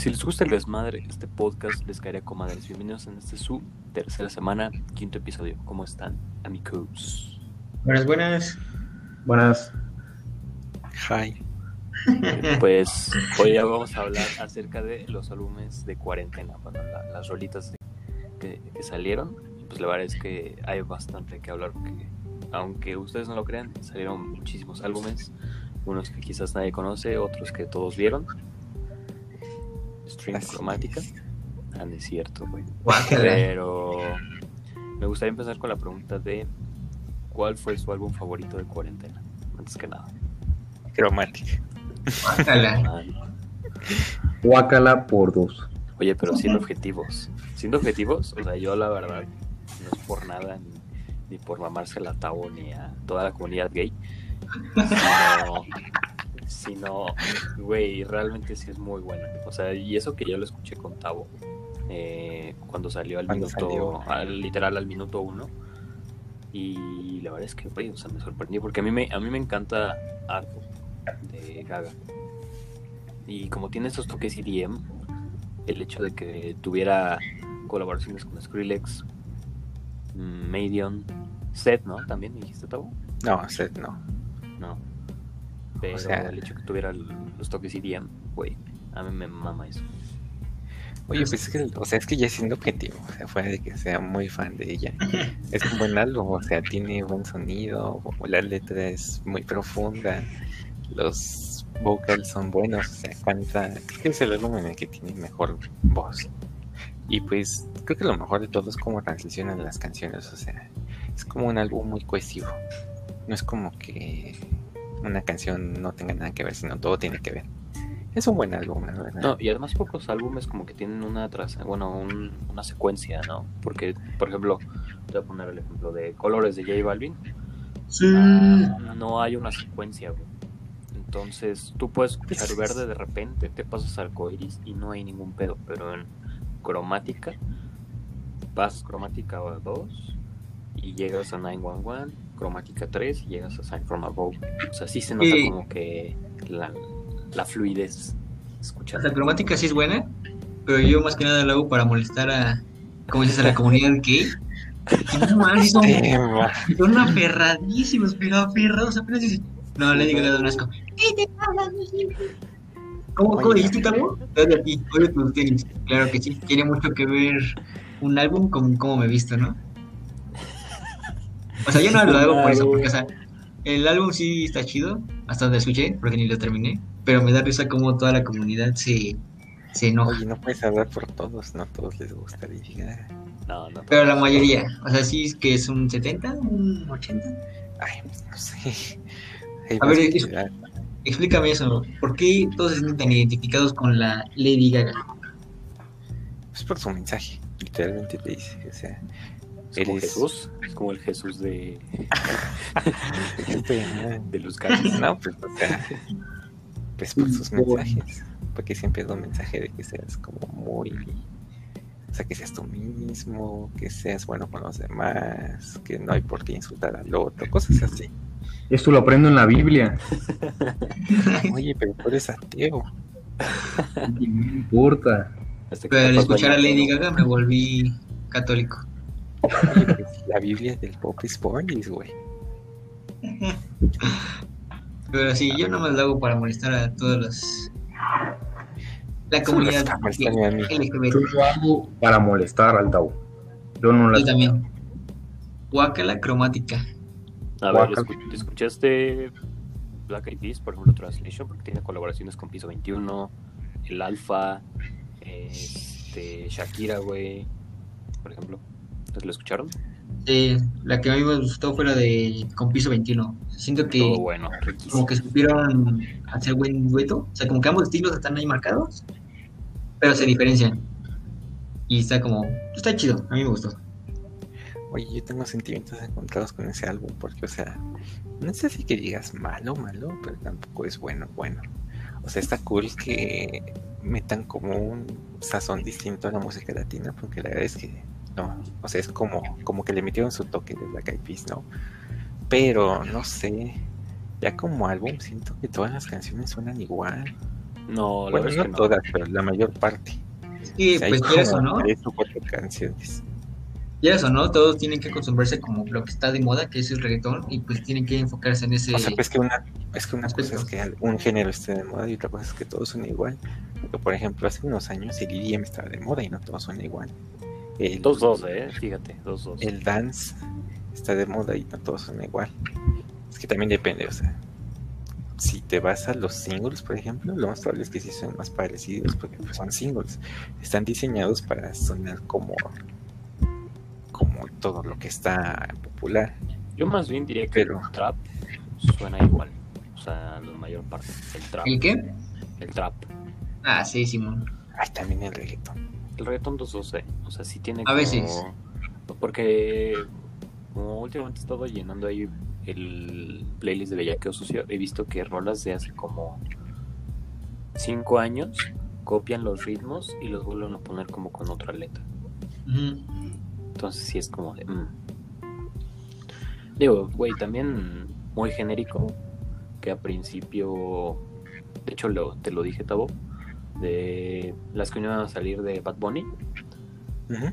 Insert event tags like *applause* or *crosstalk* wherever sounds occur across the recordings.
Si les gusta el desmadre, este podcast les caería comadres. Bienvenidos en este su tercera semana, quinto episodio. ¿Cómo están, amigos? Buenas, buenas. Buenas. Hi. Pues hoy ya vamos a hablar acerca de los álbumes de cuarentena, bueno, la- las rolitas de- que, que salieron. Pues la verdad es que hay bastante que hablar porque, aunque ustedes no lo crean, salieron muchísimos álbumes. Unos que quizás nadie conoce, otros que todos vieron. Stream Así cromática. es. Ah, no es cierto, güey. Pero me gustaría empezar con la pregunta de ¿cuál fue su álbum favorito de cuarentena? Antes que nada. Cromática. Guácala. Ah, Guácala por dos. Oye, pero siendo objetivos. Siendo objetivos, o sea, yo la verdad, no es por nada, ni, ni por mamarse la Tabo, ni a toda la comunidad gay. Sino, sino, güey, realmente sí es muy buena. O sea, y eso que yo lo escuché con Tavo, eh, cuando salió al Cuando minuto, salió. al- literal al minuto uno. Y la verdad es que, güey, o sea, me sorprendió porque a mí me, a mí me encanta Arco de Gaga. Y como tiene esos toques EDM, el hecho de que tuviera colaboraciones con Skrillex, mm, Medion, Seth, ¿no? También dijiste, Tavo. No, Seth no. No. Pero sea- el hecho que tuviera los toques EDM, güey, a mí me mama eso. Oye, pues es que, o sea, es que ya siendo objetivo, o sea, fuera de que sea muy fan de ella, *laughs* es un buen álbum, o sea, tiene buen sonido, la letra es muy profunda, los vocals son buenos, o sea, canta, creo que es el álbum en el que tiene mejor voz. Y pues creo que lo mejor de todo es cómo transicionan las canciones, o sea, es como un álbum muy cohesivo. No es como que una canción no tenga nada que ver, sino todo tiene que ver. Es un buen álbum, la verdad. No, y además pocos álbumes como que tienen una tras, bueno, un- una secuencia, ¿no? Porque, por ejemplo, te voy a poner el ejemplo de Colores de J Balvin. Sí. Ah, no hay una secuencia, güey. Entonces, tú puedes escuchar verde de repente, te pasas al arcoiris y no hay ningún pedo, pero en cromática, pasas cromática 2 y llegas a 911, cromática 3 y llegas a Sign from Above. O sea, sí se nota Sí. como que la, la fluidez O escuchando. sea, cromática sí es buena, pero yo más que nada lo hago para molestar a, como dices, a la comunidad gay. Y no mames, son, son aferradísimos, pero aferrados. Apenas dices, no, le digo de un asco. ¿Qué te hablas, ¿Cómo, cómo Oye. dijiste, Tabo? Oye, a ti, oye tus tenis. Claro que sí, tiene mucho que ver un álbum con cómo me he visto, ¿no? O sea, yo no lo hago por eso, porque, o sea, *laughs* el álbum sí está chido, hasta donde escuché, porque ni lo terminé, pero me da risa como toda la comunidad se, se enoja. Oye, no puedes hablar por todos, no a todos les gusta Lady Gaga. No, no. Pero la mayoría, o sea, sí es que es un 70, un 80. Ay, pues, no sé. Hay A ver, es-. Explícame eso, ¿por qué todos se sienten identificados con la Lady Gaga? Es por su mensaje, literalmente te dice, o sea, Es como eres- Jesús, es como el Jesús de, *laughs* de los gallos. no, pues, o sea, pues por sus mensajes, porque siempre da un mensaje de que seas como muy, o sea, que seas tú mismo, que seas bueno con los demás, que no hay por qué insultar al otro, cosas así. Esto lo aprendo en la Biblia. *laughs* Oye, pero tú eres ateo. Y *laughs* no importa. Hasta que Pero al escuchar a Lady. Gaga me volví católico. Pues, la Biblia del pop is bornis, güey. *laughs* Pero sí, yo nomás lo hago para molestar a todos los... La comunidad está molestando a mí. LGBT. Yo lo hago para molestar al Tau. Yo no Yo la también. Guácala cromática. A ver, ¿escuchaste Black Eyed Peas, por ejemplo, Translation? Porque tiene colaboraciones con Piso 21, El Alfa, este, Shakira, güey, por ejemplo. ¿Entonces lo escucharon? Eh, la que a mí me gustó fue la de con piso 21. Siento que Todo bueno, riquísimo. como que supieron hacer buen dueto. O sea, como que ambos estilos están ahí marcados, pero se diferencian. Y está como, está chido, a mí me gustó. Oye, yo tengo sentimientos encontrados con ese álbum porque, o sea, no sé si que digas malo, malo, pero tampoco es bueno, bueno. O sea, está cool que metan como un sazón distinto a la música latina porque la verdad es que, no, o sea, es como, como que le metieron su toque de Black Eyed Peas, ¿no? Pero, no sé, ya como álbum siento que todas las canciones suenan igual. No, la Bueno, no todas, pero la mayor parte. Que, O sea, pues hay quieras o no, tres o cuatro canciones. quieras o no, todos tienen que acostumbrarse como lo que está de moda, que es el reggaetón, y pues tienen que enfocarse en ese... O sea, pues que una, es que una cosa es que un género esté de moda y otra cosa es que todos son igual. Porque, por ejemplo, hace unos años el EDM estaba de moda y no todos son igual. El, Dos, dos, eh, fíjate, dos, dos. el dance está de moda y no todos son igual. Es que también depende, o sea, si te vas a los singles, por ejemplo, lo más probable es que sí son más parecidos porque pues, son singles. Están diseñados para sonar como como todo lo que está popular. Yo más bien diría que Pero- el trap suena igual. O sea, la mayor parte. El trap. ¿El qué? El trap. Ah, sí, Simón. Ay, también el reggaetón. El reggaetón 212. O sea, sí tiene A como... veces. Porque como últimamente he estado llenando ahí el playlist de Bellaqueo Sucio, he visto que rolas de hace como 5 años copian los ritmos y los vuelven a poner como con otra letra. Entonces sí es como de... mm. Digo, güey, también muy genérico, que a principio, de hecho lo, te lo dije, Tabo, de las que iban a salir de Bad Bunny,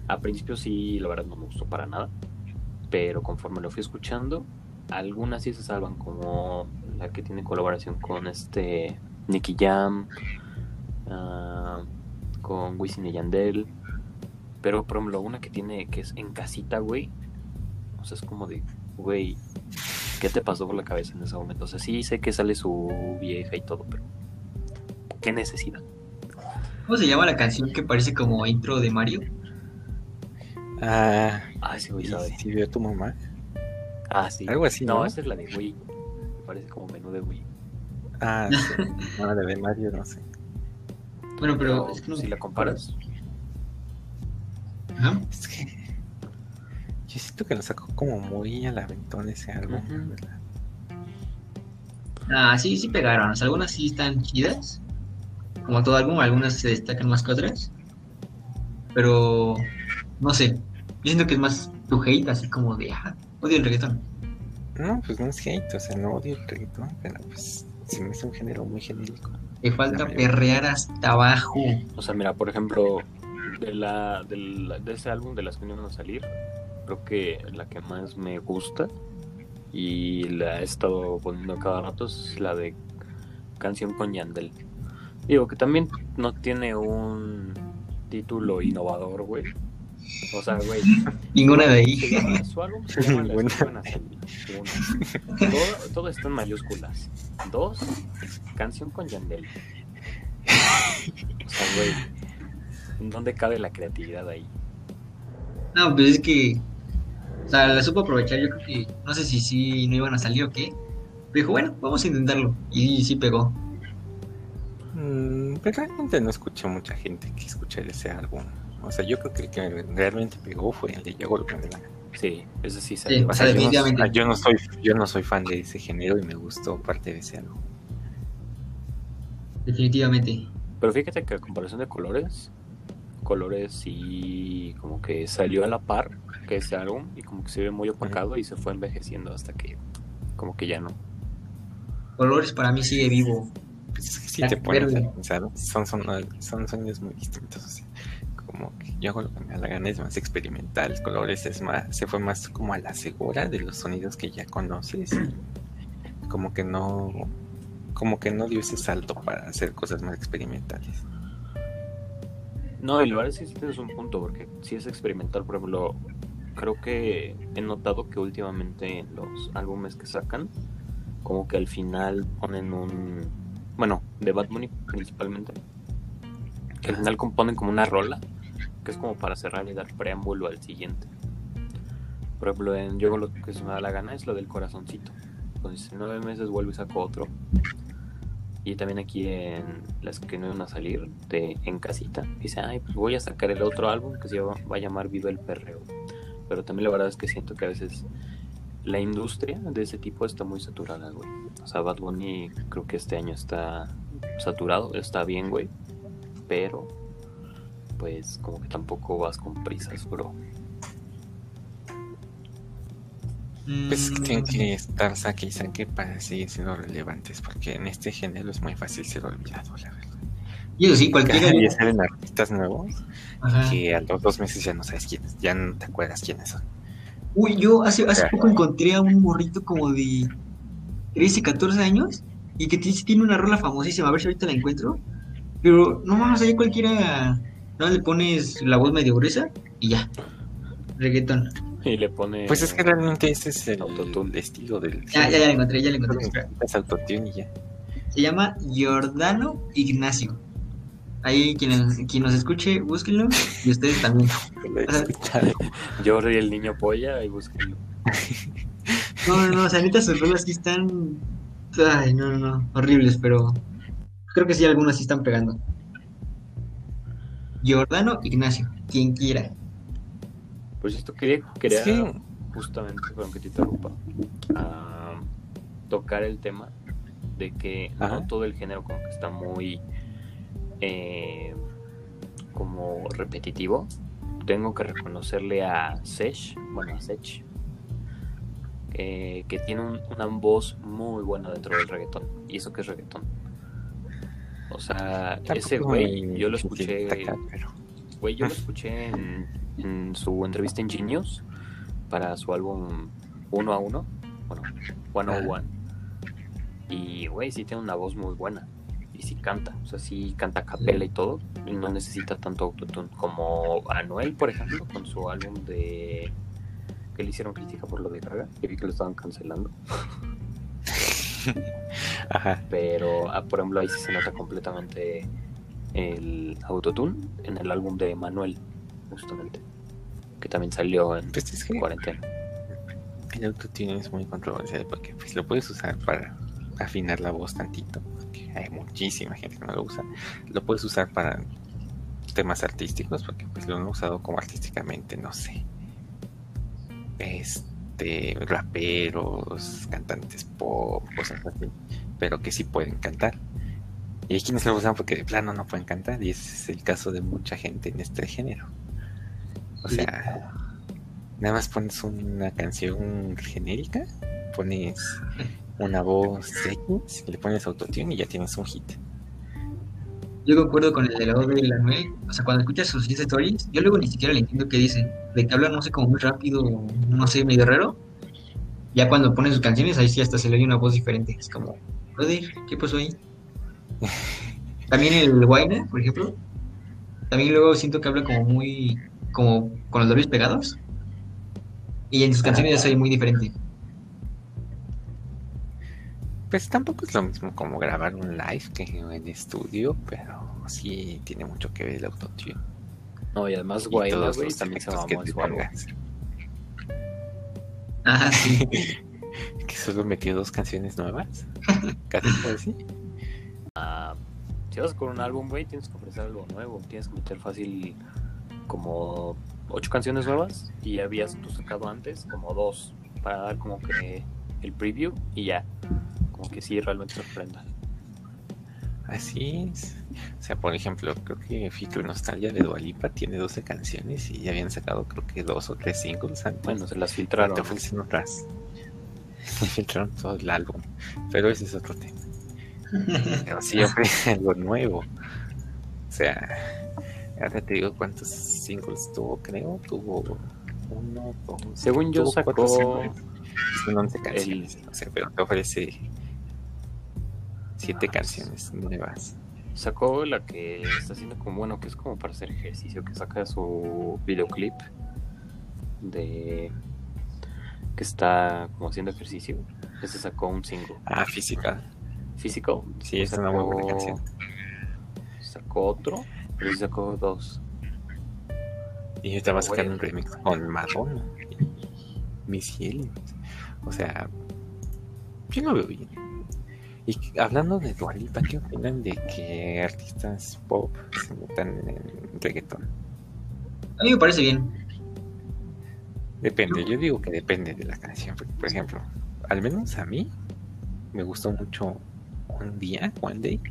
a principio sí, la verdad no me gustó para nada, pero conforme lo fui escuchando, algunas sí se salvan, como la que tiene colaboración con este Nicky Jam, ah, con Wisin y Yandel, pero por ejemplo una que tiene que es en casita, güey, o sea, es como de, güey, ¿qué te pasó por la cabeza en ese momento? O sea, sí sé que sale su vieja y todo, pero ¿qué necesidad? ¿Cómo se llama la canción que parece como intro de Mario? Ah, Ah, ese güey ¿y sabe. si vio tu mamá? Ah, sí. Algo así, No, ¿no? esa es la de Wii. Me parece como menú de Wii. Ah, *laughs* sí. No, la de Mario, no sé. Bueno, pero Pero es que no- si la comparas. Es que yo siento que lo sacó como muy al aventón ese álbum, verdad. Ah, sí, sí pegaron. O sea, algunas sí están chidas. Como todo álbum, algunas se destacan más que otras. Pero, no sé. Yo siento que es más tu hate, así como de, ah, odio el reggaetón. No, pues no es hate, o sea, no odio el reggaetón, pero pues sí me hace un género muy genérico. Te falta La perrear hasta abajo. o sea, mira, por ejemplo, de la, de, la- de ese álbum de las que no iban a salir, creo que la que más me gusta y la he estado poniendo cada rato es la de Canción con Yandel. Digo que también no tiene un título innovador, güey. O sea, güey, Ninguna de ahí. Su álbum *laughs* se llama Las Ninguna. que iban a salir. Uno. Todo, todo está en mayúsculas. Dos, canción con Yandel. O sea, güey, ¿en dónde cabe la creatividad ahí? No, pues es que. O sea, la supo aprovechar. Yo creo que. No sé si sí no iban a salir o qué. Pero dijo, bueno, vamos a intentarlo. Y sí pegó. Mm, pero realmente no escuché mucha gente que escuchara ese álbum. O sea, yo creo que el que realmente pegó fue el de gana. Sí, ese sí salió. O sea, yo no, definitivamente. yo no soy, yo no soy fan de ese género y me gustó parte de ese álbum. Definitivamente. Pero fíjate que a comparación de colores, colores sí como que salió a la par que ese álbum y como que se ve muy opacado y se fue envejeciendo hasta que como que ya no. Colores para mí sigue vivo. Pues es que si La te pones a pensar, son, son, son sonidos muy distintos. O sea, como que yo hago lo que me da la gana, es más experimental. Colores es más, se fue más como a la segura de los sonidos que ya conoces. y como que no, como que no dio ese salto para hacer cosas más experimentales. No, y la verdad sí tienes un punto, porque si es experimental, por ejemplo, creo que he notado que últimamente en los álbumes que sacan, como que al final ponen un, bueno, de Bad Bunny principalmente, que al final componen como una rola, que es como para cerrar y dar preámbulo al siguiente. Por ejemplo, en Yo lo que se me da la gana es lo del corazoncito. Entonces, en nueve meses vuelvo y saco otro. Y también aquí en las que no iban a salir de En Casita, dice, ay, pues voy a sacar el otro álbum que se va a llamar Viva el Perreo. Pero también la verdad es que siento que a veces la industria de ese tipo está muy saturada, güey. O sea, Bad Bunny creo que este año está saturado, está bien, güey. Pero, pues como que tampoco vas con prisas, bro. Pues es que tienen Mm, que estar saque y saque para seguir siendo relevantes, porque en este género es muy fácil ser olvidado, la verdad. Y eso sí, cualquiera. Y salen artistas nuevos Ajá. que a los dos meses ya no sabes quiénes, ya no te acuerdas quiénes son. Uy, yo hace, hace poco encontré a un morrito como de 13, 14 años y que tiene una rola famosísima, a ver si ahorita la encuentro. Pero no mames, ahí cualquiera, no le pones la voz medio gruesa y ya. Reggaetón. Y le pone. Pues es que realmente ese es el, Autotune. estilo del. Ya, ya, ya la encontré, ya la encontré. Es autotune y ya. Se llama Giordano Ignacio. Ahí quien, quien nos escuche, búsquenlo y ustedes también. Ajá. Jordi el niño polla y búsquenlo. No, no, no, o sea, neta sus rolas sí están. Ay, no, no, no, horribles, pero creo que sí algunas sí están pegando. Giordano Ignacio, quien quiera. Pues esto quería, quería Sí. justamente, perdón que te interrumpa, a tocar el tema de que Ajá. no todo el género como que está muy eh, como repetitivo. Tengo que reconocerle a Sesh, bueno a Sech, eh, que tiene un- una voz muy buena dentro del reggaetón. Y eso que es reggaetón. O sea, ese güey, yo lo escuché pero Güey, yo lo *laughs* escuché en, en su entrevista en Genius para su álbum Uno a Uno, bueno, One on One. Y, güey, sí tiene una voz muy buena. Y sí canta, o sea, sí canta a capela y todo. Y no necesita tanto autotune como Anuel, por ejemplo, con su álbum de. que le hicieron crítica por lo de Gaga. Que vi que lo estaban cancelando. *laughs* Ajá. Pero, ah, por ejemplo, ahí sí se nota completamente el autotune en el álbum de Manuel, justamente. Que también salió en Pues es que cuarentena. el autotune es muy controversial porque pues lo puedes usar para afinar la voz tantito, hay muchísima gente que no lo usa. Lo puedes usar para temas artísticos porque pues lo han usado como artísticamente, no sé. Este, raperos, cantantes pop, cosas así, pero que sí pueden cantar. Y hay quienes lo usan porque de plano no pueden cantar, y ese es el caso de mucha gente en este género. O sea, nada más pones una canción genérica, pones una voz X, le pones autotune y ya tienes un hit. Yo concuerdo con el de la voz de Anuel. O sea, cuando escuchas sus 10 stories, yo luego ni siquiera le entiendo qué dicen. De que hablan, no sé, como muy rápido, no sé, medio raro. Ya cuando ponen sus canciones, ahí sí hasta se le oye una voz diferente. Es como, brother, ¿qué pasó ahí? *laughs* También el Guayna, por ejemplo. También luego siento que habla como muy, como con los labios pegados. Y en sus canciones ya se oye muy diferente. Pues tampoco es lo mismo como grabar un live que en estudio, pero sí tiene mucho que ver el autotune. No, y además Y Guayna, todos los también se que te pongas. Ah, sí. *laughs* Que solo metió dos canciones nuevas. *laughs* Casi puedo decir. Si vas con un álbum, güey, tienes que ofrecer algo nuevo. Tienes que meter fácil como ocho canciones nuevas y ya habías tú sacado antes como dos para dar como que el preview y ya. Como que sí, realmente sorprenda. Así es. O sea, por ejemplo, creo que Ficro Nostalgia de Dualipa tiene 12 canciones y ya habían sacado creo que dos o tres singles antes. Bueno, se las filtraron. te ofrecen otras. *laughs* Filtraron todo el álbum. Pero ese es otro tema. *laughs* Pero sí ofrece algo nuevo. O sea, ahora te digo cuántos singles tuvo, creo. Tuvo uno, dos. Según yo, sacó singles. Son 11 canciones. O sea, pero te ofrece siete canciones nuevas. Sacó la que está haciendo como bueno, que es como para hacer ejercicio, que saca su videoclip de que está como haciendo ejercicio. Ese sacó un single. Ah, física. Physical. Sí, es una muy buena canción. Sacó otro, pero sacó dos. Y ahorita va a sacar un remix con Madonna Missy Elliott. O sea, yo lo veo bien. Y hablando de Dualipa, ¿qué opinan de que artistas pop se metan en reggaetón? A mí me parece bien. Depende, yo digo que depende de la canción. por ejemplo, al menos a mí me gustó mucho un día, One Day,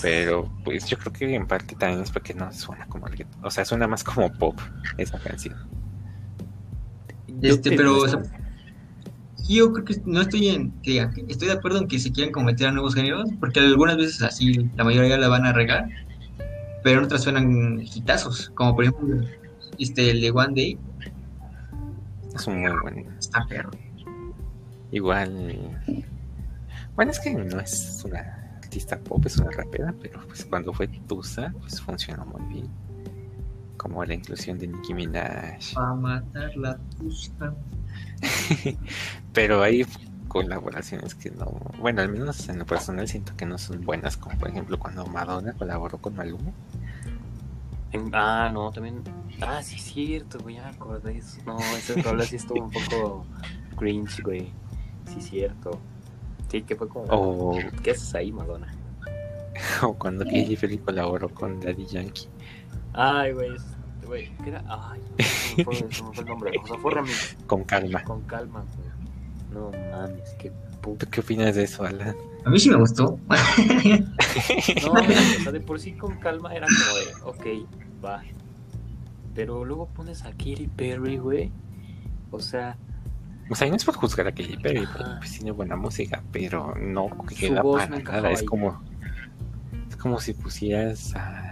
pero pues yo creo que en parte también es porque no suena como reggaetón. O sea, suena más como pop esa canción. Este, te pero, o sea, yo creo que no estoy en que estoy de acuerdo en que se quieran cometer a nuevos géneros, porque algunas veces así la mayoría la van a regar, pero en otras suenan hitazos, como por ejemplo este el de One Day, Es un muy buen. está perro. Igual. Bueno, es que no es una artista pop, es una rapera, pero pues cuando fue Tusa, pues funcionó muy bien. Como la inclusión de Nicki Minaj. Para matar la tusa. *laughs* Pero hay colaboraciones que no. Bueno, al menos en lo personal siento que no son buenas, como por ejemplo cuando Madonna colaboró con Maluma. En- ah, no, también. Ah, sí, es cierto, güey, ya acordé eso. No, ese rola sí estuvo un poco cringe, güey. Sí, es cierto. Sí, que fue como. O, ¿Qué haces ahí, Madonna? *laughs* o cuando Katy Perry colaboró con Daddy Yankee. Ay, güey, güey, ¿qué era? Ay, se *laughs* me fue, se me fue el nombre. O sea, fue remix. Con calma. Con calma, güey. No mames, qué puto. ¿Tú qué opinas de eso, Alan? A mí sí me gustó. *laughs* No, o sea, de por sí con calma era como de, ok, va. Pero luego pones a Katy Perry, güey. O sea, O sea, no es por juzgar a Katy Perry, porque pues tiene buena música, pero no queda para nada. Es como, es como si pusieras a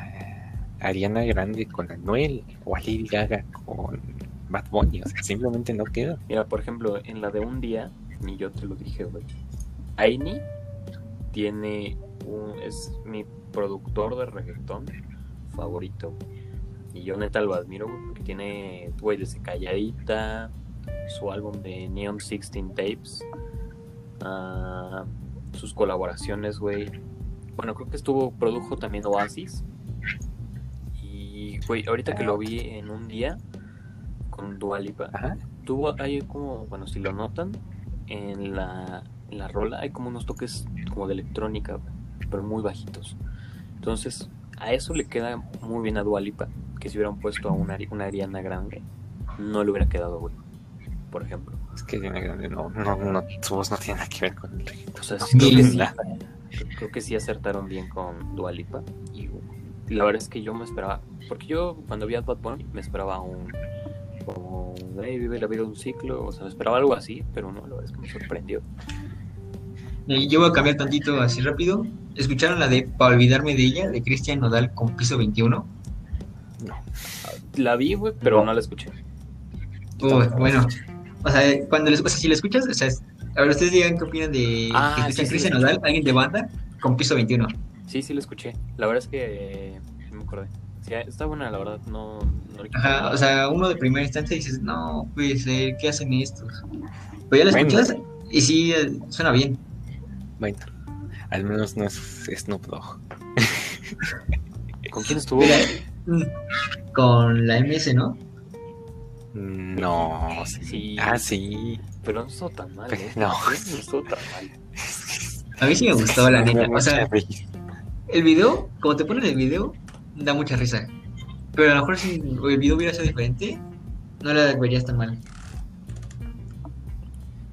Ariana Grande con Anuel o a Gaga con Bad Bunny. O sea, simplemente no queda. mira, por ejemplo, en la de un día, ni yo te lo dije, güey. Aini tiene un. Es mi productor de reggaetón favorito. Y yo neta lo admiro, güey, porque tiene, güey, desde Calladita, su álbum de Neon 16 Tapes, ah, sus colaboraciones, güey. Bueno, creo que estuvo, produjo también Oasis. Y, güey, ahorita que lo vi en un día con Dualipa, tuvo, hay como, bueno, si lo notan, en la, en la rola hay como unos toques como de electrónica, pero muy bajitos. Entonces, a eso le queda muy bien a Dualipa, que si hubieran puesto a una, una Ariana Grande, no le hubiera quedado, güey. Por ejemplo. Es que Ariana Grande no, no, no, su voz no tiene nada que ver con el reggaetón. O sea, sí, creo, que sí, La- creo que sí acertaron bien con Dualipa. Y la verdad es que yo me esperaba, porque yo cuando vi a Bad Bunny me esperaba un, como, hey, vive la vida de un ciclo, o sea, me esperaba algo así, pero no, la verdad es que me sorprendió. Eh, Yo voy a cambiar tantito así rápido. ¿Escucharon la de Para olvidarme de ella, de Cristian Nodal con piso 21? no. La vi, güey, pero no la escuché. Bueno, o sea, cuando les, o sea, si la escuchas, o sea, a ver, ustedes digan qué opinan de Ah, que Cristian sí, sí, Cristian sí. Nodal, alguien de banda, con piso 21. Sí, sí la escuché. La verdad es que eh, no me acordé. Sí, está buena, la verdad, no, no le Ajá, nada. o sea, uno de primera instancia dices, no, pues, eh, ¿qué hacen estos? Pero ya Bueno. escuchas y sí, eh, suena bien. Bueno, al menos no es Snoop Dogg. ¿Con quién estuvo? Mira, mm, con la MS, ¿no? No, sí. Sí. Ah, sí. Pero no estuvo tan mal, ¿eh? No. No estuvo tan mal. A mí sí me gustó la neta. O sea. El video, como te ponen el video, da mucha risa. Pero a lo mejor si el video hubiera sido diferente, no la verías tan mal.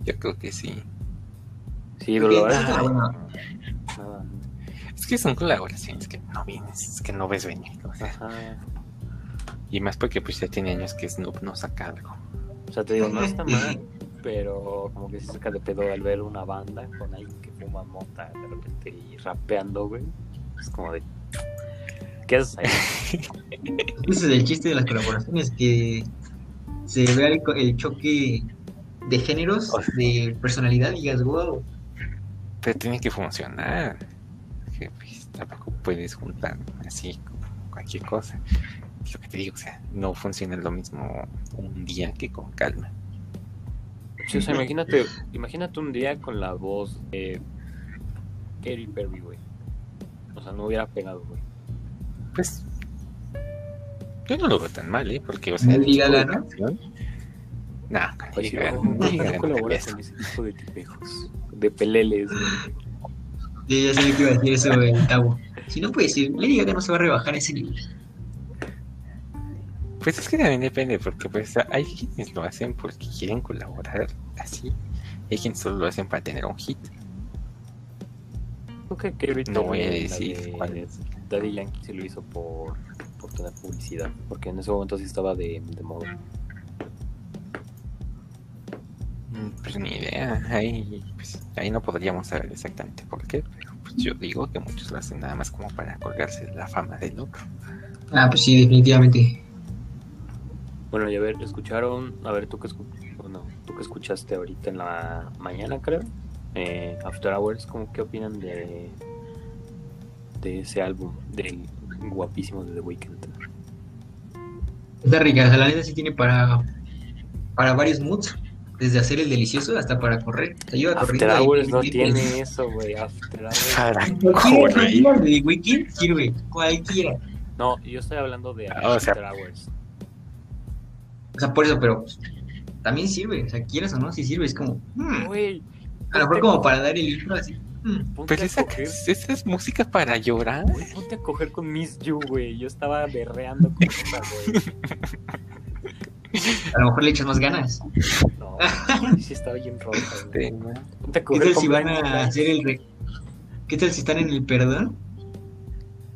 Yo creo que sí. Sí, pero ah, bueno. Es que son colaboraciones que no vienes, es que no ves venir. o sea, y más porque pues ya tiene años que Snoop no saca algo. O sea, te digo, no está mal, *laughs* pero como que se saca de pedo al ver una banda con alguien que fuma mota de repente y rapeando, güey. Es como de. ¿Qué haces ahí? *laughs* ese es el chiste de las colaboraciones, que se vea el, choque de géneros, de personalidad y digas, wow. Pero tiene que funcionar. Que, pues, tampoco puedes juntar así como cualquier cosa. Es lo que te digo, o sea, no funciona lo mismo un día que con calma. Sí, o sea, imagínate, imagínate un día con la voz de Katy Perry, güey. O sea, no hubiera pegado, güey. Pues yo no lo veo tan mal, ¿eh? Porque, o sea, Gaga, ¿no? canción- No, Pues, Gaga, no, Lady no Gaga no colabora te con ese tipo de tipejos. De peleles, güey. Yo ya sabía que iba a decir eso el Tabo. Si no puede ser, Lady Gaga no se va a rebajar ese nivel. Pues es que también depende, porque pues hay quienes lo hacen porque quieren colaborar así. Hay quienes solo lo hacen para tener un hit. Creo que Katy No voy a decir de cuál es. Daddy Yankee se lo hizo por, por tener publicidad. Porque en ese momento sí estaba de, de moda. Mm, Pues ni idea, ahí, pues, ahí no podríamos saber exactamente por qué, pero pues, yo digo que muchos lo hacen nada más como para colgarse la fama del otro. Ah, pues sí, definitivamente. Bueno, y a ver, ¿escucharon? A ver, tú que, escu- bueno, tú que escuchaste ahorita en la mañana, creo. Eh, After Hours, ¿cómo qué opinan de, de ese álbum, del guapísimo de The Weeknd? Está rica, o sea, la neta sí tiene para, para varios moods. Desde hacer el delicioso hasta para correr. Te ayuda After corriendo. ahí, Hours no tiene eso, güey. After Hours. *laughs* Cualquiera, correr. de Weekend sirve, cualquiera. No, yo estoy hablando de Ah, o sea- After Hours. O sea, por eso, pero también sirve. O sea, quieras o no, si sirve. Es como, hmm, Güey, a lo mejor como para dar el intro así. ponte Pero esa, coger. esa es música para llorar. Güey, ponte a coger con Miss You, güey. Yo estaba berreando con esa, güey. *laughs* A lo mejor le echas más ganas. No, güey, sí estaba bien roja, güey. Ponte a ¿Qué coger tal con si van a hacer el re... ¿Qué tal si están en el perdón?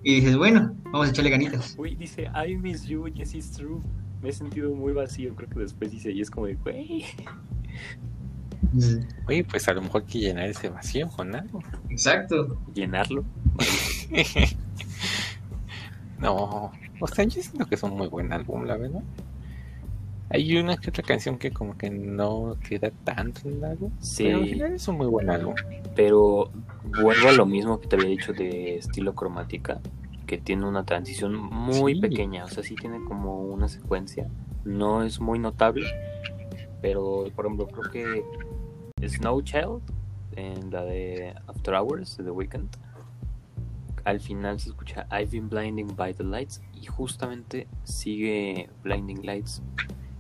Y dices, bueno, vamos a echarle ganitas. Güey, dice, I miss you, yes, it's true. Me he sentido muy vacío, creo que después dice, y es como de, güey. Oye, pues a lo mejor hay que llenar ese vacío con algo. Exacto. Llenarlo. *laughs* No, o sea, yo siento que es un muy buen álbum, la verdad. Hay una que otra canción que como que no queda tanto en el álbum. Sí. Pero es un muy buen álbum. Pero vuelvo a lo mismo que te había dicho de estilo cromática, que tiene una transición muy Sí. pequeña, o sea, sí tiene como una secuencia, no es muy notable, pero por ejemplo creo que Snow Child, en la de After Hours, de The Weeknd, al final se escucha I've been blinding by the lights y justamente sigue Blinding Lights.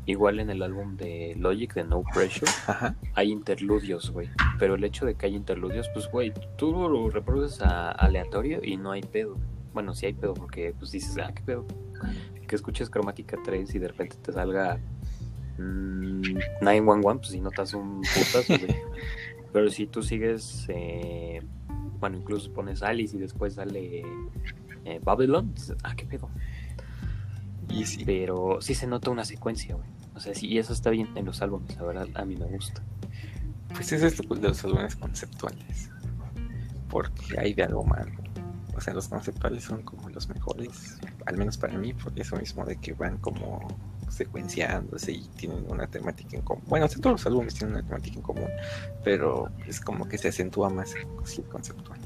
Igual en el álbum de Logic de No Pressure, Ajá. hay interludios, güey. Pero el hecho de que haya interludios, pues, güey, tú lo reproduces a aleatorio y no hay pedo. Bueno, sí hay pedo porque, pues, dices, ah, qué pedo. Que escuches Cromática 3 y de repente te salga mm, 911, pues, si notas un putazo, güey. *laughs* Pero si tú sigues, eh, bueno, incluso pones Alice y después sale eh, Babylon, ah, qué pedo. Y sí. Pero sí se nota una secuencia, güey. O sea, sí, y eso está bien en los álbumes, la verdad, a mí me gusta. Pues eso es lo de los álbumes conceptuales. Porque hay de algo malo. O sea, los conceptuales son como los mejores. Al menos para mí, por eso mismo de que van como secuenciándose y tienen una temática en común. Bueno, o sea, todos los álbumes tienen una temática en común, pero es como que se acentúa más el conceptual.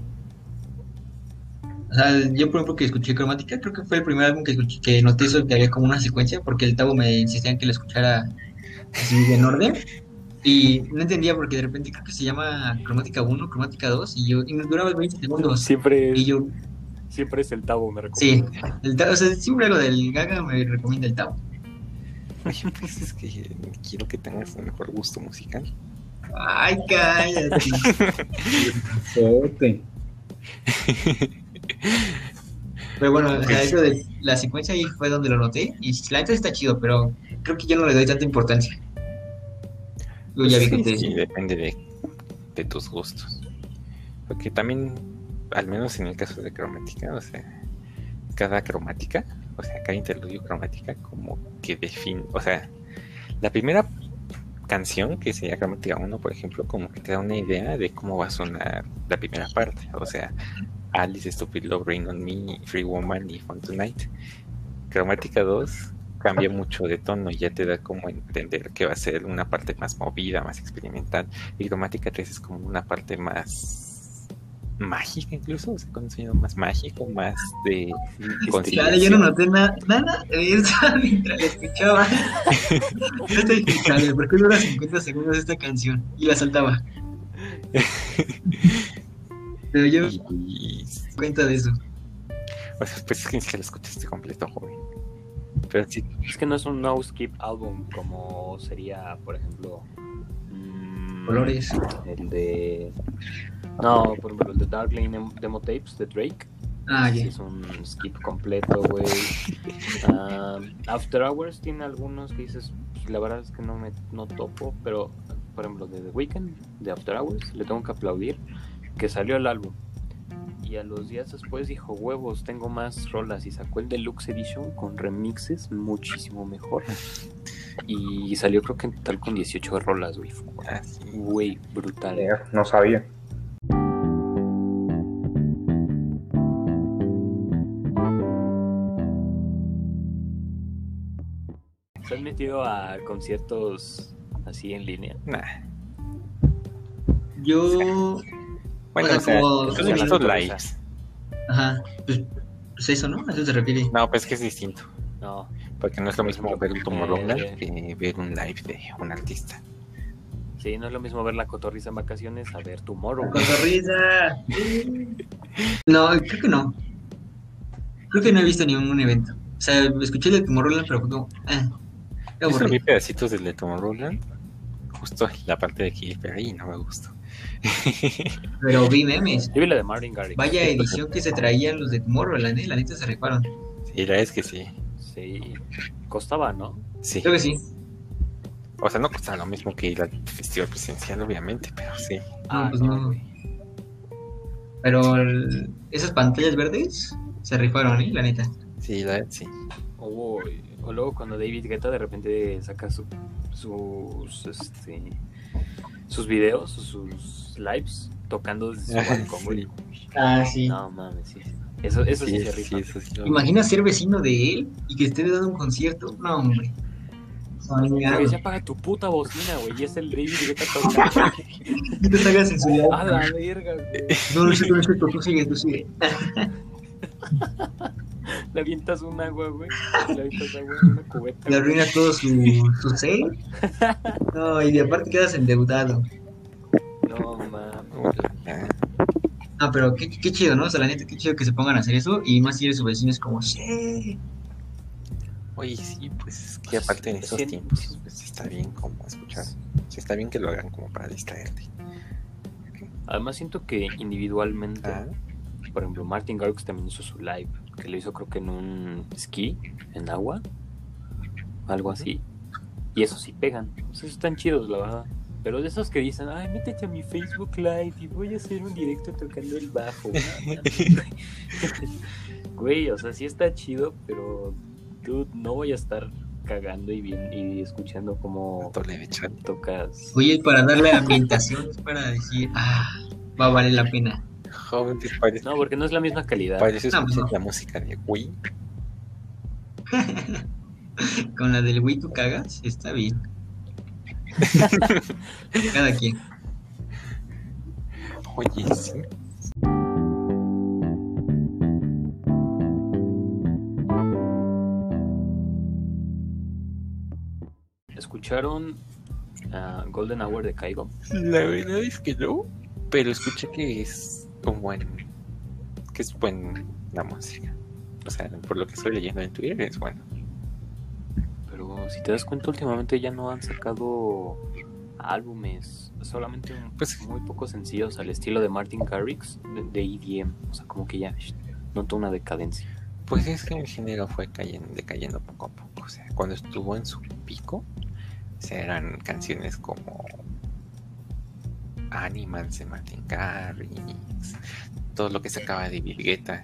O sea, yo por ejemplo que escuché Cromática, creo que fue el primer álbum que escuché, que noté eso que había como una secuencia, porque el Tavo me insistía en que lo escuchara así en orden. Y no entendía porque de repente creo que se llama Cromática 1, Cromática 2, y yo, y me duraba 20 segundos. Siempre, Y yo, siempre es el Tavo, me sí, recomiendo. el Tavo, o sea, siempre algo del Gaga me recomienda el Tavo. *laughs* Oye, pues es que quiero que tengas un mejor gusto musical. Ay, cállate. Pero bueno, o sea, eso de la secuencia ahí fue donde lo noté. Y la neta está chido, pero creo que yo no le doy tanta importancia. Yo ya vi que Sí, te... sí, depende de, de tus gustos. Porque también, al menos en el caso de cromática, o sea, cada cromática, o sea, cada interludio cromática, como que define, o sea, la primera canción que sería cromática 1, por ejemplo, como que te da una idea de cómo va a sonar la primera parte, o sea, Alice, Stupid Love, Rain on Me, Free Woman y Fun Tonight. Cromática 2 cambia mucho de tono y ya te da como entender que va a ser una parte más movida, más experimental. Y cromática 3 es como una parte más mágica incluso, o sea, con un sonido más mágico, más de yo no noté na- nada de eso *laughs* mientras la escuchaba. Yo estoy ¿por qué dura 50 segundos esta canción? Y la saltaba. Pero yo *laughs* Y, cuenta de eso. o sea, pues es que ni siquiera lo escuchaste completo, joven. Pero sí, Es que no es un no skip álbum como sería, por ejemplo, Colores. El de. No, por ejemplo, el de Dark Lane Demo- Tapes de Drake. Ah, ya. es un skip completo, güey. *laughs* Ah, After Hours tiene algunos que dices, pues, la verdad es que no me no topo, pero por ejemplo, de The Weeknd, de After Hours, le tengo que aplaudir que salió el álbum. Y a los días después dijo, huevos, tengo más rolas y sacó el Deluxe Edition con remixes muchísimo mejor. *laughs* Y salió creo que en total con 18 rolas, güey. Ah. Güey, brutal. No sabía. ¿Se han metido a conciertos así en línea? Nah. Yo. Bueno, O sea, o sea, como- he visto la lives. Ajá. Pues, pues eso, ¿no? A eso se refiere. No, pues es que es distinto. No. Porque no es lo mismo ver un Tomorrowland Eh. que ver un live de un artista. Sí, no es lo mismo ver la cotorriza en vacaciones a ver Tomorrow. Cotorriza. No, creo que no. Creo que no he visto ningún evento. O sea, escuché el de Tomorrowland, pero. Ah, qué Yo solo vi pedacitos del de Tomorrowland. Justo la parte de aquí, pero ahí no me gustó. *laughs* Pero vi memes. Yo vi la de Martin Garrix. Vaya edición que se traían los de Tomorrowland, ¿eh? La neta se rifaron. Sí, la verdad es que sí. Sí. Costaba, ¿no? Sí. Creo que sí. O sea, no costaba lo mismo que ir al festival presencial, obviamente, pero sí. Ah, pues no. Pero el- esas pantallas verdes se rifaron, ¿eh? La neta. Sí, la sí. O luego cuando David Guetta de repente saca su- sus este sus videos, sus lives tocando desde su balcón, *laughs* güey. Ah, sí. No mames, sí. Eso, eso sí, Sí, se sí, eso sí Imagina ser vecino de él y que esté dando un concierto. No, hombre. Güey, se apaga tu puta bocina, güey. Y es el David Guetta tocando. No te salgas en su A la verga, güey. No, no es cierto, no es cierto. Tú sigue, tú sigue. *laughs* Le avientas un agua, güey. Le avientas agua en una *laughs* cubeta. Le arruina todo su, su ser. *laughs* No, y de aparte quedas endeudado. No mames. Ah, pero qué, qué chido, ¿no? O sea, la neta, qué chido que se pongan a hacer eso. Y más si eres su vecino, es como, sí. Oye, sí, pues es que aparte en esos tiempos, pues está bien como escuchar. Sí, está bien que lo hagan como para distraerte. Además siento que individualmente, Ah, por ejemplo, Martin Garrix también hizo su live, que lo hizo creo que en un esquí, en agua, algo así. Y eso sí pegan. O sea, están chidos, la verdad. Pero de esos que dicen, ay, métete a mi Facebook Live y voy a hacer un directo tocando el bajo. *laughs* Mames, güey. O sea, sí está chido, pero tú no voy a estar cagando y bien y escuchando cómo tocas. Oye, para darle ambientación, es para decir, ah, va a valer la pena. Joven, te parece, No, porque no es la misma calidad. parece No, escuchar no. la música de Wii. *laughs* Con la del Wii tú cagas, está bien. *laughs* Cada quien. Oye, sí. ¿Escucharon Golden Hour de Kaigo? La verdad es que no. Pero escuché que es un buen. que es buena música. O sea, por lo que estoy leyendo en Twitter es bueno. Si te das cuenta, últimamente ya no han sacado álbumes, solamente Pues- muy pocos sencillos al estilo de Martin Garrix de, de EDM. O sea, como que ya notó una decadencia. Pues es que el género fue cayendo, decayendo poco a poco. O sea, cuando estuvo en su pico, eran canciones como Animals de Martin Garrix, todo lo que sacaba de Bill Guetta,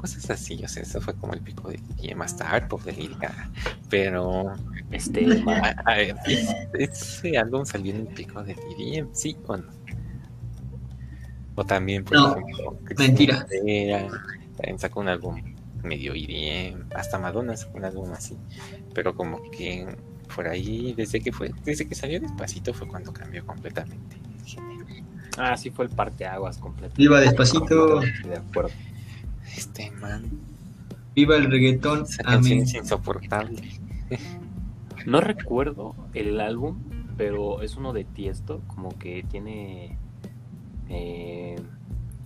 cosas así. O sea, eso fue como el pico de y más tarde pop de Gaga. Pero Este, *laughs* a- a ver, ¿es- ese álbum salió en el pico de EDM, sí o no? O también, por No, ejemplo, mentira. También sacó un álbum medio EDM, hasta Madonna sacó un álbum así, pero como que por ahí, desde que fue, desde que salió despacito fue cuando cambió completamente el género. ah, sí fue el parteaguas completo. Viva despacito, De acuerdo. Este man, viva el reggaetón. esa canción es insoportable. No recuerdo el álbum, pero es uno de Tiesto, como que tiene... eh,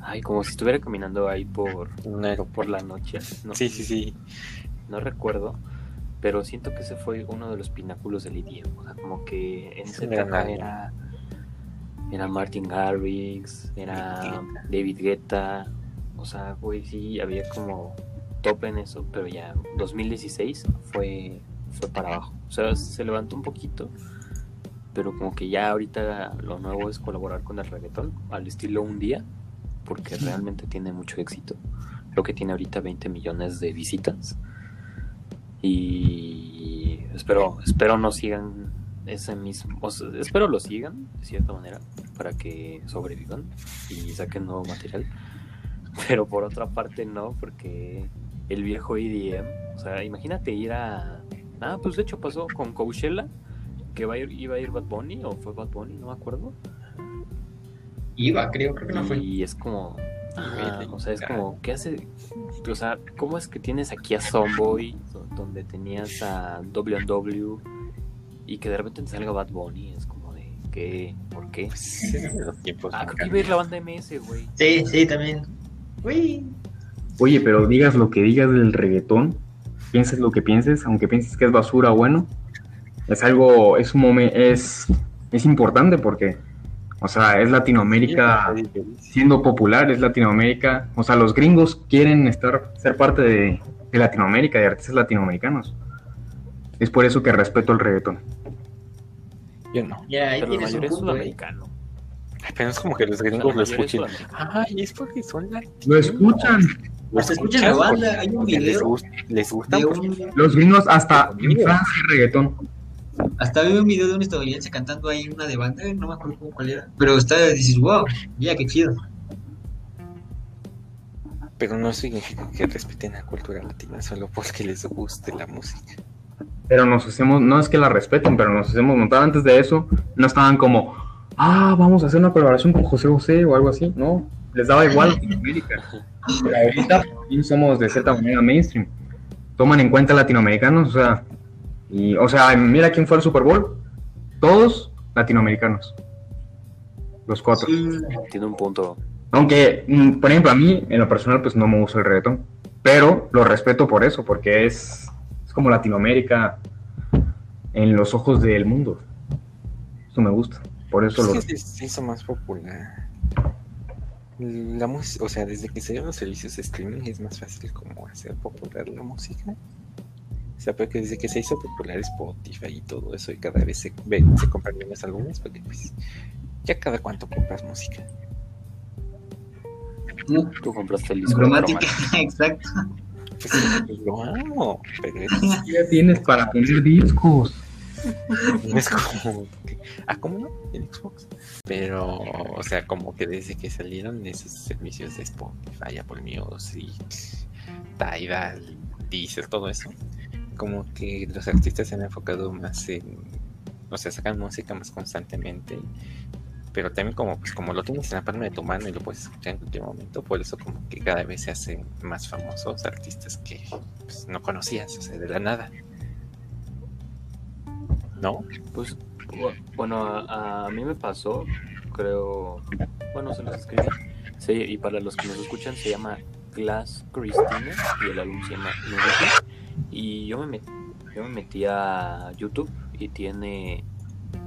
ay, como si estuviera caminando ahí por, aeropuerto. por la noche. No, Sí, sí, sí. no recuerdo, pero siento que ese fue uno de los pináculos del EDM. O sea, como que en Es esa un gran etapa era, era Martin Garrix, era David Guetta. O sea, güey, sí, había como top en eso, pero ya 2016 fue, fue para abajo. O sea, se levantó un poquito, pero como que ya ahorita lo nuevo es colaborar con el reggaetón al estilo un día, porque realmente tiene mucho éxito. Creo que tiene ahorita 20 millones de visitas. Y espero, espero no sigan ese mismo, o sea, espero lo sigan de cierta manera para que sobrevivan y saquen nuevo material. *laughs* Pero por otra parte no, porque el viejo EDM, o sea, imagínate ir a... Ah, pues de hecho pasó con Coachella, que va a ir, iba a ir Bad Bunny, o fue Bad Bunny, no me acuerdo. Iba, creo, creo que no fue. Y es como... Really? o sea, es como, ¿qué hace? O sea, ¿cómo es que tienes aquí a Zomboy, do- donde tenías a W&W y que de repente te salga Bad Bunny? Es como de, ¿qué? ¿Por qué? Pues tiempos. Ah, creo que iba a ir la banda MS, güey. Sí, sí, también. Uy. Oye, pero digas lo que digas del reggaetón, pienses lo que pienses, aunque pienses que es basura bueno, es algo, es un momento, es, es importante porque, o sea, es Latinoamérica siendo popular, es Latinoamérica, o sea, los gringos quieren estar, ser parte de, de Latinoamérica, de artistas latinoamericanos. Es por eso que respeto el reggaetón. Yo no. Ya, ahí Pero la tienes un mayoría es punto, ¿eh? Pero es como que los gringos lo escuchen. Ay, es porque son latinos. Lo escuchan. Lo escuchan la banda, hay un video gusta, les gusta un, Los gringos hasta en Francia reggaetón. hasta vi un video de un estadounidense cantando ahí una de banda, no me acuerdo cómo- cuál era. Pero está, dices, wow, ya, qué chido. Pero no significa que respeten la cultura latina solo porque les guste la música. Pero nos hacemos, no es que la respeten, pero nos hacemos notar antes de eso, no estaban como, ah, vamos a hacer una colaboración con José José o algo así, no, les daba igual Latinoamérica. Pero ahorita sí somos de cierta manera mainstream. Toman en cuenta latinoamericanos, o sea, y, o sea, mira quién fue al Super Bowl, todos latinoamericanos, los cuatro. Tiene un punto. Aunque, mm, por ejemplo, a mí, en lo personal, pues no me gusta el reggaetón. Pero lo respeto por eso, porque es, es como Latinoamérica en los ojos del mundo. Eso me gusta. Por eso Es lo que se, se hizo más popular. La música, o sea, desde que salieron los servicios de streaming es más fácil como hacer popular la música. O sea, porque desde que se hizo popular Spotify y todo eso, y cada vez se, se compran menos álbumes, porque pues ya cada cuánto compras música. Tú compraste el disco. de cromática, Cromática. *laughs* exacto. Pues, pues, lo amo, pero es, *laughs* ya tienes para poner discos. *laughs* es como que, ah, ¿cómo no? En Xbox. Pero, o sea, como que desde que salieron esos servicios de Spotify, Apple Music, Tidal, Deezer, todo eso, como que los artistas se han enfocado más en, o sea, sacan música más constantemente, pero también como, pues, como lo tienes en la palma de tu mano y lo puedes escuchar en cualquier momento, por eso como que cada vez se hacen más famosos artistas que pues, no conocías, o sea, de la nada. ¿No? Pues, bu- bueno, a, a mí me pasó, creo, bueno, se los escribí. Sí, y para los que nos escuchan, se llama Glass Christina y el álbum se llama Nudity. Y yo me, met- yo me metí a YouTube y tiene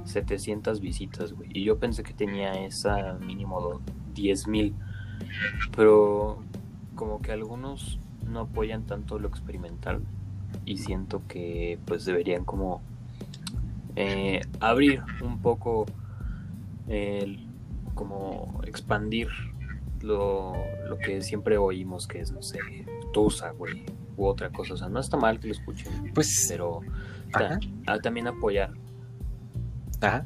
700 visitas, güey. Y yo pensé que tenía esa mínimo 10 mil. Pero como que algunos no apoyan tanto lo experimental y siento que pues deberían como eh, abrir un poco el como expandir lo, lo que siempre oímos que es no sé Tusa güey u otra cosa. O sea no está mal que lo escuchen Pues, pero ta- también apoyar. Ajá.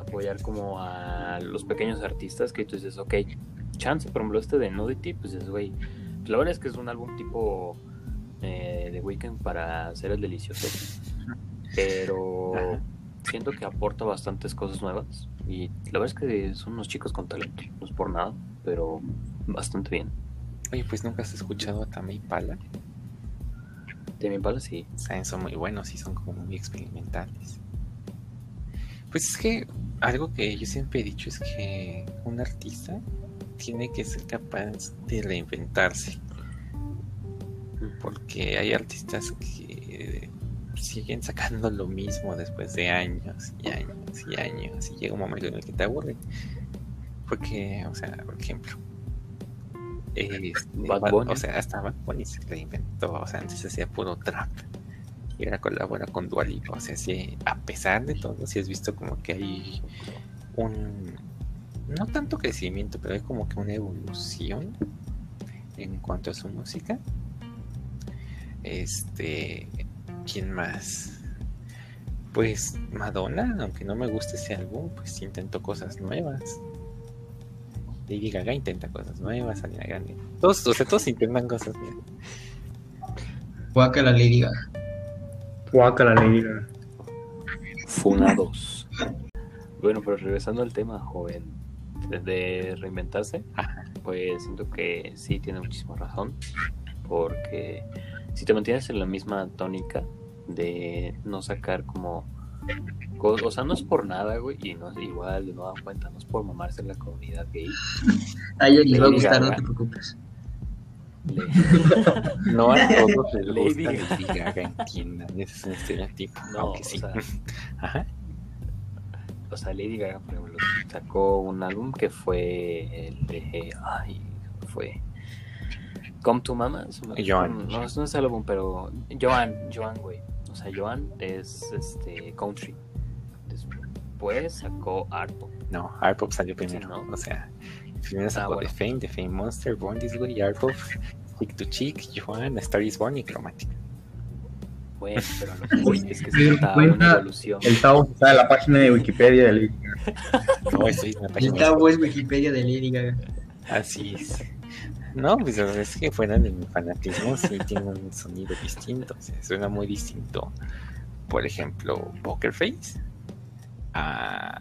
apoyar como a los pequeños artistas que tú dices ok chance por ejemplo este de Nudity pues es güey la verdad es que es un álbum tipo eh, de Weekend para hacer el delicioso pero Ajá. siento que aporta bastantes cosas nuevas y la verdad es que son unos chicos con talento, no es por nada, pero bastante bien. Oye, pues nunca has escuchado a Tame Impala. De mi pala sí. Saben, son muy buenos y son como muy experimentales. Pues es que algo que yo siempre he dicho es que un artista tiene que ser capaz de reinventarse. Porque hay artistas que siguen sacando lo mismo después de años y años y años y llega un momento en el que te aburren. Porque, o sea, por ejemplo, este, Bad Bunny. o sea, hasta Bad Bunny se reinventó, o sea, antes hacía puro trap y ahora colabora con Dua Lipa, o sea, sí, a pesar de todo, si has visto como que hay un, no tanto crecimiento, pero hay como que una evolución en cuanto a su música. Este, ¿Quién más? Pues Madonna, aunque no me guste ese álbum, pues intentó cosas nuevas. Lady Gaga intenta cosas nuevas, Ariana Grande. Todos, o sea, todos intentan cosas nuevas. Guácala Lady Gaga. Guácala, Lady Gaga. Funados. Bueno, pero regresando al tema, joven, de- reinventarse, pues siento que sí tiene muchísima razón, porque si te mantienes en la misma tónica de no sacar como... co- O sea, no es por nada, güey, y no igual de nueva cuenta, no es por mamarse en la comunidad gay. A ellos les va a gustar, no te preocupes. Le- *laughs* No a todos les Lady gusta. Lady Gaga, entiendan, ese es un estereotipo. No, aunque o sí. sea, *laughs* Ajá. o sea, Lady Gaga, por ejemplo, sacó un álbum que fue el de. Ay, fue. Come to Mama. Joan. No, no es el álbum, pero. Joan, Joan, güey. O sea, Joan es este country. Después sacó Art Pop. No, Art Pop salió primero. ¿no? O sea, primero sacó Ah, bueno. The Fame, The Fame Monster, Born This Way, Art Pop, Chick to Chick, Joan, Star is Born y Chromatic. Bueno, pero voy *laughs* es que se nota una evolución. El Tao está en la página de Wikipedia de Lady Gaga. No, estoy en la El página. Tabo es Wikipedia de Lady Gaga. Así es. No, pues es que fuera de mi fanatismo, sí tiene un sonido distinto. O sea, suena muy distinto. Por ejemplo, Poker Face a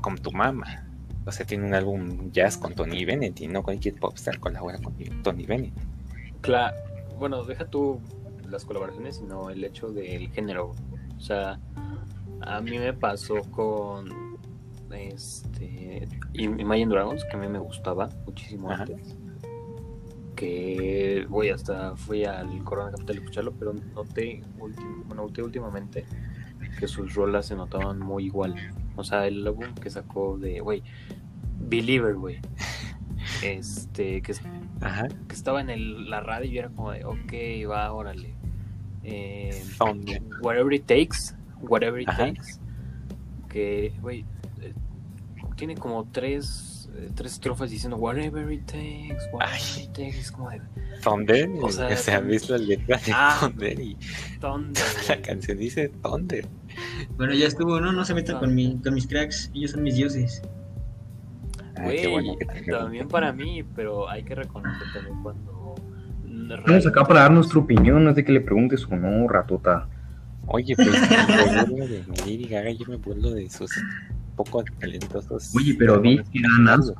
Como tu mamá. O sea, tiene un álbum jazz con Tony Bennett y no cualquier popstar colabora con Tony Bennett. Claro, bueno, deja tú las colaboraciones, sino el hecho del género. O sea, a mí me pasó con este Imagine Dragons, que a mí me gustaba muchísimo Ajá. antes. Que voy hasta fui al Corona Capital a escucharlo, pero noté, bueno, noté últimamente que sus rolas se notaban muy igual. O sea, el álbum que sacó de, güey, Believer, güey. *laughs* Este, que es Ajá. que estaba en el- la radio y era como de, ok, va, órale. Eh, whatever it takes, whatever it Ajá. takes. Que, güey, eh, tiene como tres, tres estrofas diciendo, whatever it takes, whatever Ay. it takes. Es como de, Thunder. O O sea, sea, ves la letra de Ah. Thunder y Thunder, *laughs* la canción dice Thunder. Bueno, ya estuvo, no, no se metan con, mi, con mis cracks. Ellos son mis dioses. Ah, Güey, qué bueno que te también para mí, pero hay que reconocer también cuando... Estamos acá para dar nuestra opinión, no es de que le preguntes o no, ratota. Oye, pues *laughs* me de Lady Gaga, yo me burlo de sus poco talentosos. Oye, pero di que ganas.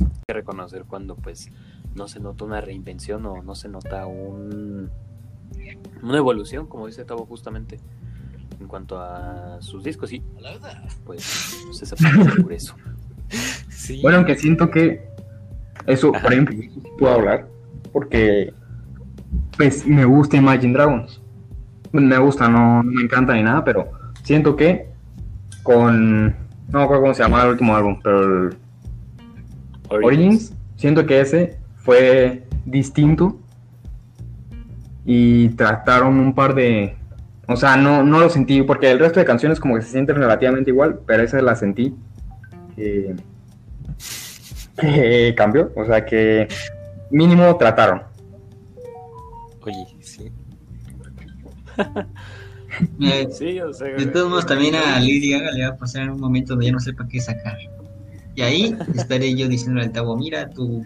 Hay que reconocer cuando pues no se nota una reinvención o no se nota un una evolución, como dice Tavo justamente, en cuanto a sus discos y pues no se sepa *laughs* por eso. Sí. Bueno, aunque siento que eso, Ajá. por ejemplo, puedo hablar porque pues me gusta Imagine Dragons. Me gusta, no, no me encanta ni nada, pero siento que con no me acuerdo cómo se llama el último álbum, pero el Origins, siento que ese fue distinto y trataron un par de, o sea, no, no lo sentí porque el resto de canciones como que se sienten relativamente igual, pero esa la sentí que, que cambió, o sea que mínimo trataron. Oye, sí. *laughs* Sí, de todos modos, también a Lady Gaga le va a pasar un momento donde ya no sepa qué sacar. Y ahí *laughs* estaré yo diciéndole al Tabo, mira tu,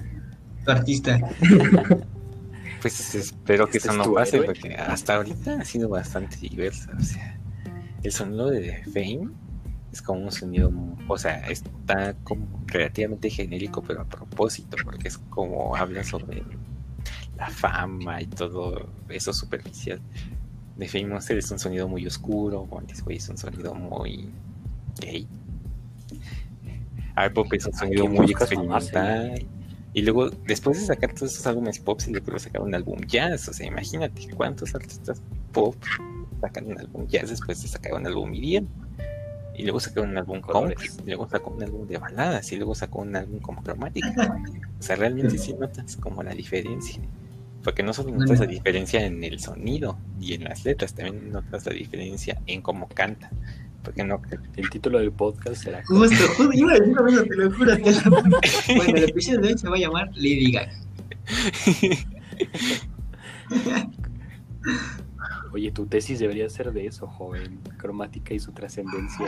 tu artista. *laughs* Pues espero que Este eso es no pase héroe. porque hasta ahorita ha sido bastante diversa. O sea, el sonido de Fame es como un sonido, o sea, está como relativamente genérico, pero a propósito, porque es como habla sobre la fama y todo eso superficial. De Fame Monster es un sonido muy oscuro, Way es un sonido muy gay. Art Pop es un ¿A sonido muy mamarse? experimental. Y luego, después de sacar todos esos álbumes pop, y luego sacaron un álbum jazz. O sea, imagínate cuántos artistas pop sacan un álbum jazz después de sacar un álbum EDM. Y luego sacaron un álbum Colores. y luego sacó un álbum de baladas, y luego sacó un álbum como cromática. O sea, realmente sí notas como la diferencia. Porque no solo notas la diferencia en el sonido y en las letras, también notas la diferencia en cómo canta. Porque no, El título del podcast será Justo, justo, iba a decir lo mismo, te lo juro. Te lo. *laughs* Bueno, el episodio de hoy se va a llamar Lady Gaga. Oye, tu tesis debería ser de eso, joven. Cromática y su trascendencia.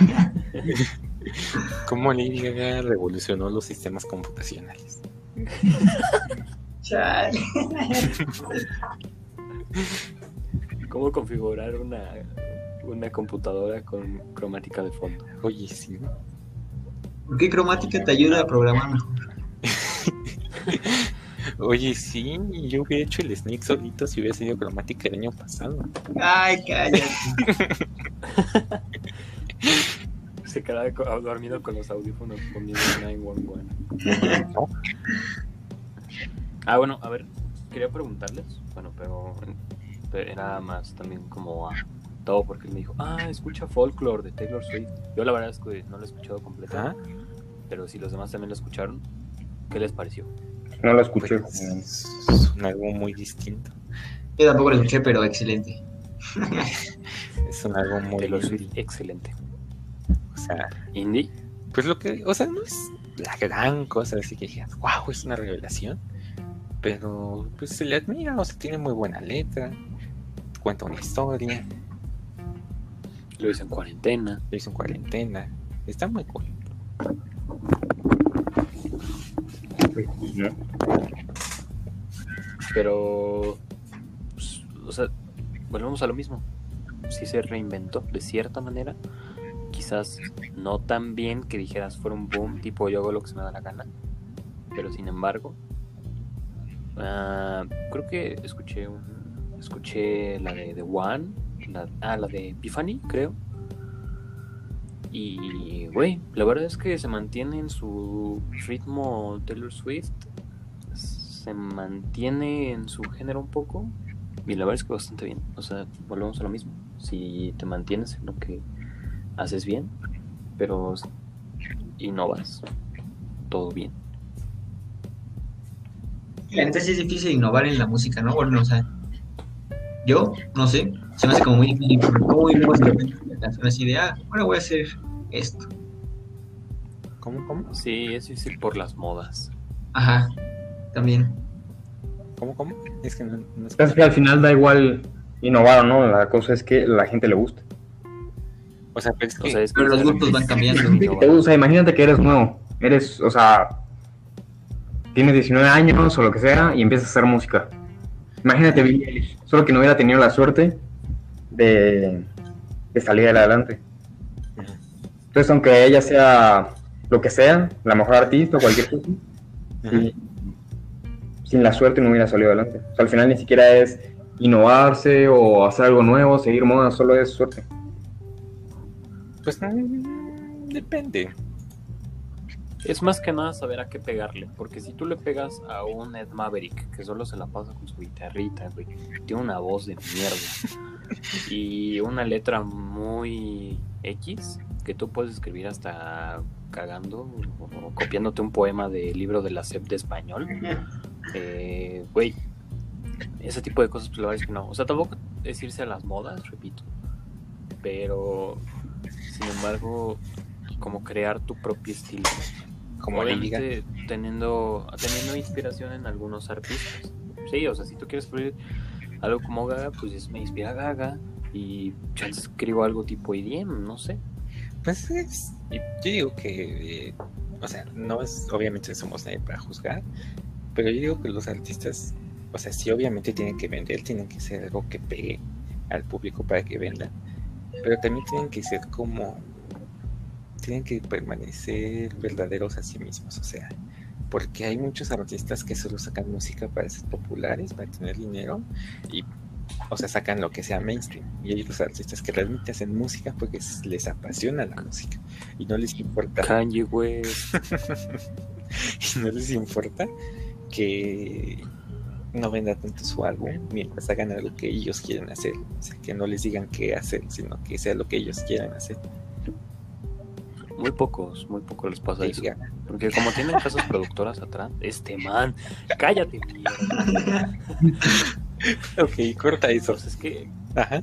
*laughs* ¿Cómo Lady Gaga revolucionó los sistemas computacionales? *laughs* Chale. *laughs* ¿Cómo configurar una, una computadora con cromática de fondo? Oye, sí. ¿Por qué cromática te ayuda a programar mejor? *laughs* Oye, sí, yo hubiera hecho el Snake solito si hubiera sido cromática el año pasado. Ay, cállate. *laughs* Se quedaba dormido con los audífonos poniendo 911. Ah, bueno, a ver, quería preguntarles, bueno, pero pero era más también como a todo porque él me dijo, ah, escucha Folklore de Taylor Swift. Yo la verdad es que no lo he escuchado completo, ¿Ah? pero si los demás también lo escucharon, ¿qué les pareció? No lo escuché. Pues, es un álbum muy distinto. Yo tampoco lo escuché, pero excelente. *laughs* Es un álbum muy Taylor Swift, indie. excelente. O sea, Indie, pues lo que, o sea, no es la gran cosa, así que dijeras, wow, es una revelación. Pero pues se le admira, o sea, tiene muy buena letra, cuenta una historia, lo hizo en cuarentena. lo hizo en cuarentena. Está muy cool. Pero, pues, o sea, volvemos a lo mismo. Sí se reinventó de cierta manera. Quizás no tan bien que dijeras fuera un boom, tipo yo hago lo que se me da la gana. Pero sin embargo, ah, creo que escuché un, escuché la de The One, la, ah, la de Epiphany, creo. Y, güey, la verdad es que se mantiene en su ritmo Taylor Swift se mantiene en su género un poco y la verdad es que bastante bien. O sea, volvemos a lo mismo. Si te mantienes en lo que haces bien, pero innovas, todo bien. La neta sí es difícil innovar en la música, ¿no? Bueno, o sea, yo, no sé, se me hace como muy difícil. ¿Cómo innovas de repente una canción así de, ah, ahora voy a hacer esto? ¿Cómo, cómo? Sí, es difícil por las modas. Ajá, también. ¿Cómo, cómo? Es que no, no Es que al final da igual innovar o no, la cosa es que la gente le guste. O sea, pero es O sea, es que Pero los gustos van cambiando. Te gusta, imagínate que eres nuevo, eres, o sea, tienes 19 años o lo que sea y empiezas a hacer música. Imagínate Billie Eilish, solo que no hubiera tenido la suerte de, de salir adelante. Entonces, aunque ella sea lo que sea, la mejor artista o cualquier cosa, sí, sin la suerte no hubiera salido adelante. O sea, al final ni siquiera es innovarse o hacer algo nuevo, seguir moda, solo es suerte. Pues mm, depende. Es más que nada saber a qué pegarle, porque si tú le pegas a un Ed Maverick que solo se la pasa con su guitarrita, güey, tiene una voz de mierda *laughs* y una letra muy X que tú puedes escribir hasta cagando o copiándote un poema del libro de la SEP de español, eh, güey, ese tipo de cosas, pues la verdad es que no. O sea, tampoco es irse a las modas, repito, pero sin embargo, como crear tu propio estilo. Como. Obviamente teniendo, teniendo inspiración en algunos artistas. Sí, o sea, si tú quieres escribir algo como Gaga, pues es- me inspira Gaga y yo escribo algo tipo IDM, no sé. Pues es, yo digo que, eh, o sea, no es, obviamente somos nadie para juzgar, pero yo digo que los artistas, o sea, sí obviamente tienen que vender, tienen que ser algo que pegue al público para que vendan, pero también tienen que ser como, tienen que permanecer verdaderos a sí mismos, o sea, porque hay muchos artistas que solo sacan música para ser populares, para tener dinero y o sea, sacan lo que sea mainstream. Y hay otros artistas que realmente hacen música porque les apasiona la música y no les importa. Kanye West. *laughs* y no les importa que no venda tanto su álbum mientras hagan algo que ellos quieren hacer. O sea, que no les digan qué hacer, sino que sea lo que ellos quieran hacer. Muy pocos, muy pocos les pasa eso. Porque como tienen casas productoras atrás, este man, cállate. *laughs* Ok, corta eso. Pues es que, Ajá.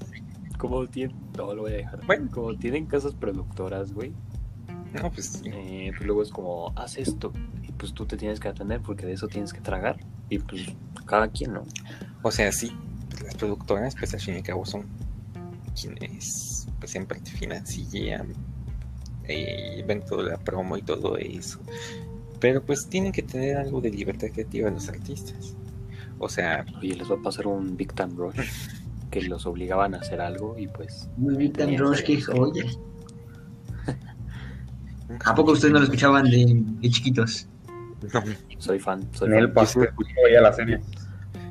como tienen, no lo voy a dejar. Bueno. Como tienen casas productoras, güey, No, pues sí. eh, pues luego es como, haz esto, y pues tú te tienes que atender porque de eso tienes que tragar, y pues cada quien, ¿no? O sea, sí, pues las productoras, pues al fin y al cabo son quienes pues en parte financian y ven toda la promo y todo eso. Pero pues tienen que tener algo de libertad creativa los artistas. O sea, Oye, les va a pasar un Big Time Rush que *laughs* los obligaban a hacer algo y pues. Muy bien, tan Mierda. Rush, qué joya. nunca ¿A poco ustedes no lo escuchaban de, de chiquitos? No, *laughs* Soy fan, soy En el fan. pasado veía la serie.